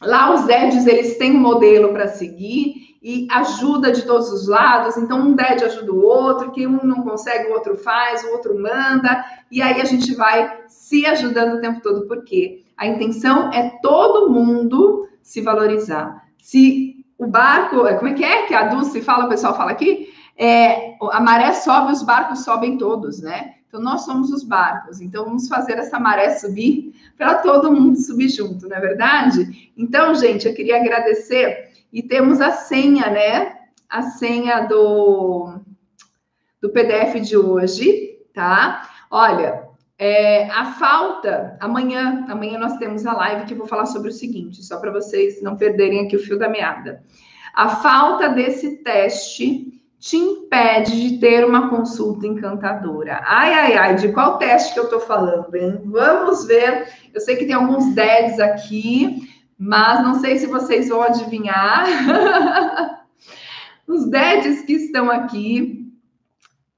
Lá os DEDs, eles têm um modelo para seguir e ajuda de todos os lados. Então, um DED ajuda o outro, que um não consegue, o outro faz, o outro manda. E aí a gente vai se ajudando o tempo todo, porque a intenção é todo mundo se valorizar. Se o barco, como é que é que a Dulce fala, o pessoal fala aqui? É, a maré sobe, os barcos sobem todos, né? Então, nós somos os barcos. Então, vamos fazer essa maré subir para todo mundo subir junto, não é verdade? Então, gente, eu queria agradecer. E temos a senha, né? A senha do, do PDF de hoje, tá? Olha, é, a falta, amanhã, amanhã nós temos a live que eu vou falar sobre o seguinte, só para vocês não perderem aqui o fio da meada. A falta desse teste te impede de ter uma consulta encantadora. Ai, ai, ai, de qual teste que eu estou falando, hein? Vamos ver. Eu sei que tem alguns DEDs aqui, mas não sei se vocês vão adivinhar. Os DEDs que estão aqui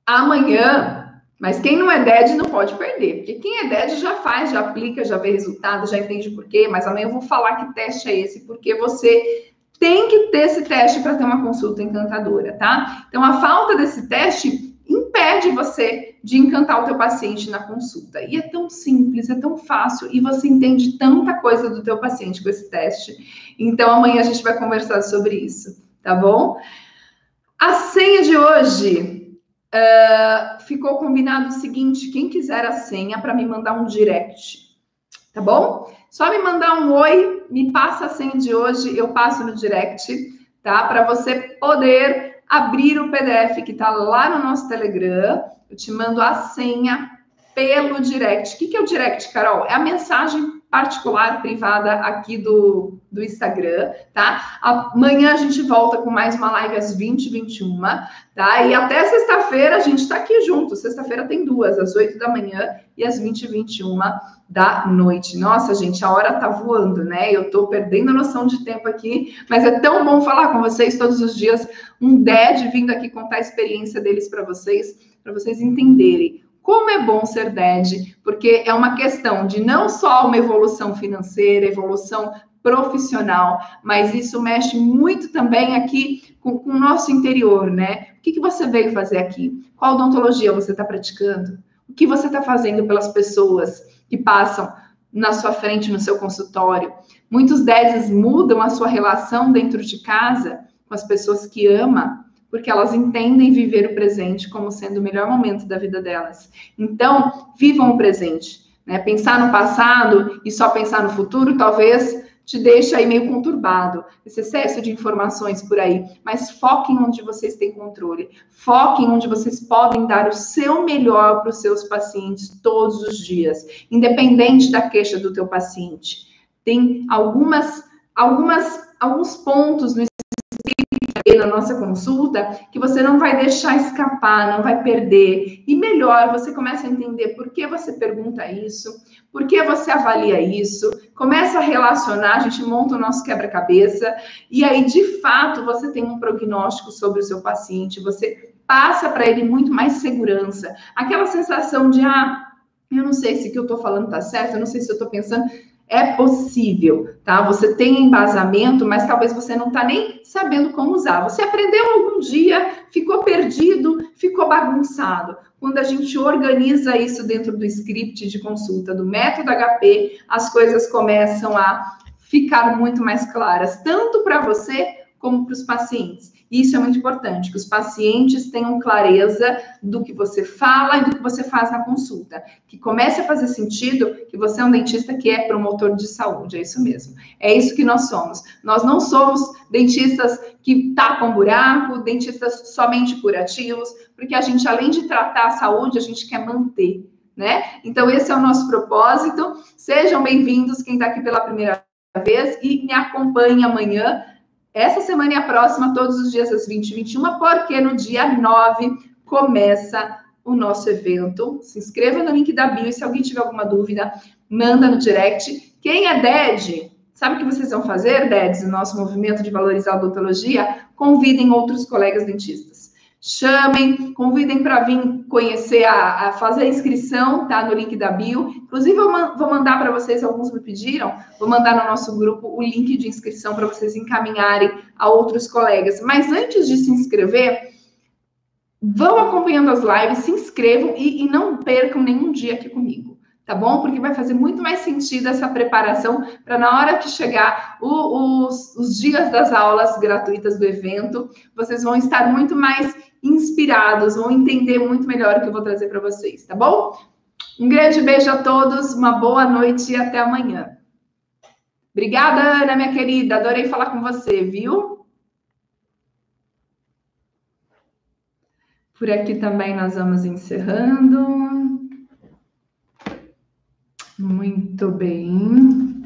amanhã, mas quem não é DED não pode perder, porque quem é DED já faz, já aplica, já vê resultado, já entende por quê, mas amanhã eu vou falar que teste é esse, porque você tem que ter esse teste para ter uma consulta encantadora, tá? Então, a falta desse teste impede você de encantar o teu paciente na consulta. E é tão simples, é tão fácil e você entende tanta coisa do teu paciente com esse teste. Então, amanhã a gente vai conversar sobre isso, tá bom? A senha de hoje uh, ficou combinado o seguinte: quem quiser a senha para me mandar um direct, tá bom? Só me mandar um oi, me passa a senha de hoje, eu passo no direct, tá? Para você poder abrir o PDF que está lá no nosso Telegram. Eu te mando a senha pelo direct. O que, que é o direct, Carol? É a mensagem particular, privada aqui do, do Instagram, tá? Amanhã a gente volta com mais uma live às 20 21 tá? E até sexta-feira a gente está aqui junto. Sexta-feira tem duas, às 8 da manhã e às 20 21 da noite. Nossa, gente, a hora tá voando, né? Eu tô perdendo a noção de tempo aqui, mas é tão bom falar com vocês todos os dias. Um DED vindo aqui contar a experiência deles para vocês, para vocês entenderem como é bom ser DED, porque é uma questão de não só uma evolução financeira, evolução profissional, mas isso mexe muito também aqui com, com o nosso interior, né? O que, que você veio fazer aqui? Qual odontologia você está praticando? O que você está fazendo pelas pessoas que passam na sua frente, no seu consultório? Muitos DEDs mudam a sua relação dentro de casa com as pessoas que ama porque elas entendem viver o presente como sendo o melhor momento da vida delas. Então, vivam o presente. Né? Pensar no passado e só pensar no futuro talvez te deixe aí meio conturbado, esse excesso de informações por aí. Mas foquem onde vocês têm controle. Foquem onde vocês podem dar o seu melhor para os seus pacientes todos os dias, independente da queixa do teu paciente. Tem algumas, algumas, alguns pontos no na nossa consulta que você não vai deixar escapar, não vai perder. E melhor, você começa a entender por que você pergunta isso, por que você avalia isso, começa a relacionar, a gente monta o nosso quebra-cabeça, e aí, de fato, você tem um prognóstico sobre o seu paciente, você passa para ele muito mais segurança. Aquela sensação de, ah, eu não sei se o que eu estou falando está certo, eu não sei se eu estou pensando. É possível, tá? Você tem embasamento, mas talvez você não está nem sabendo como usar. Você aprendeu algum dia, ficou perdido, ficou bagunçado. Quando a gente organiza isso dentro do script de consulta do método HP, as coisas começam a ficar muito mais claras, tanto para você como para os pacientes. Isso é muito importante, que os pacientes tenham clareza do que você fala e do que você faz na consulta. Que comece a fazer sentido que você é um dentista que é promotor de saúde, é isso mesmo. É isso que nós somos. Nós não somos dentistas que tapam buraco, dentistas somente curativos, porque a gente, além de tratar a saúde, a gente quer manter. Né? Então, esse é o nosso propósito. Sejam bem-vindos, quem está aqui pela primeira vez, e me acompanhe amanhã essa semana e a próxima, todos os dias às 20 e 21, porque no dia 9 começa o nosso evento. Se inscreva no link da bio e se alguém tiver alguma dúvida, manda no direct. Quem é DED, sabe o que vocês vão fazer, DEDs, no nosso movimento de valorizar a odontologia? Convidem outros colegas dentistas. Chamem, convidem para vir conhecer, a, a, fazer a inscrição, tá? No link da bio. Inclusive, eu vou mandar para vocês, alguns me pediram, vou mandar no nosso grupo o link de inscrição para vocês encaminharem a outros colegas. Mas antes de se inscrever, vão acompanhando as lives, se inscrevam e, e não percam nenhum dia aqui comigo tá bom? Porque vai fazer muito mais sentido essa preparação para na hora que chegar o, os, os dias das aulas gratuitas do evento, vocês vão estar muito mais inspirados, vão entender muito melhor o que eu vou trazer para vocês, tá bom? Um grande beijo a todos, uma boa noite e até amanhã. Obrigada, Ana, minha querida. Adorei falar com você, viu? Por aqui também nós vamos encerrando. Muito bem.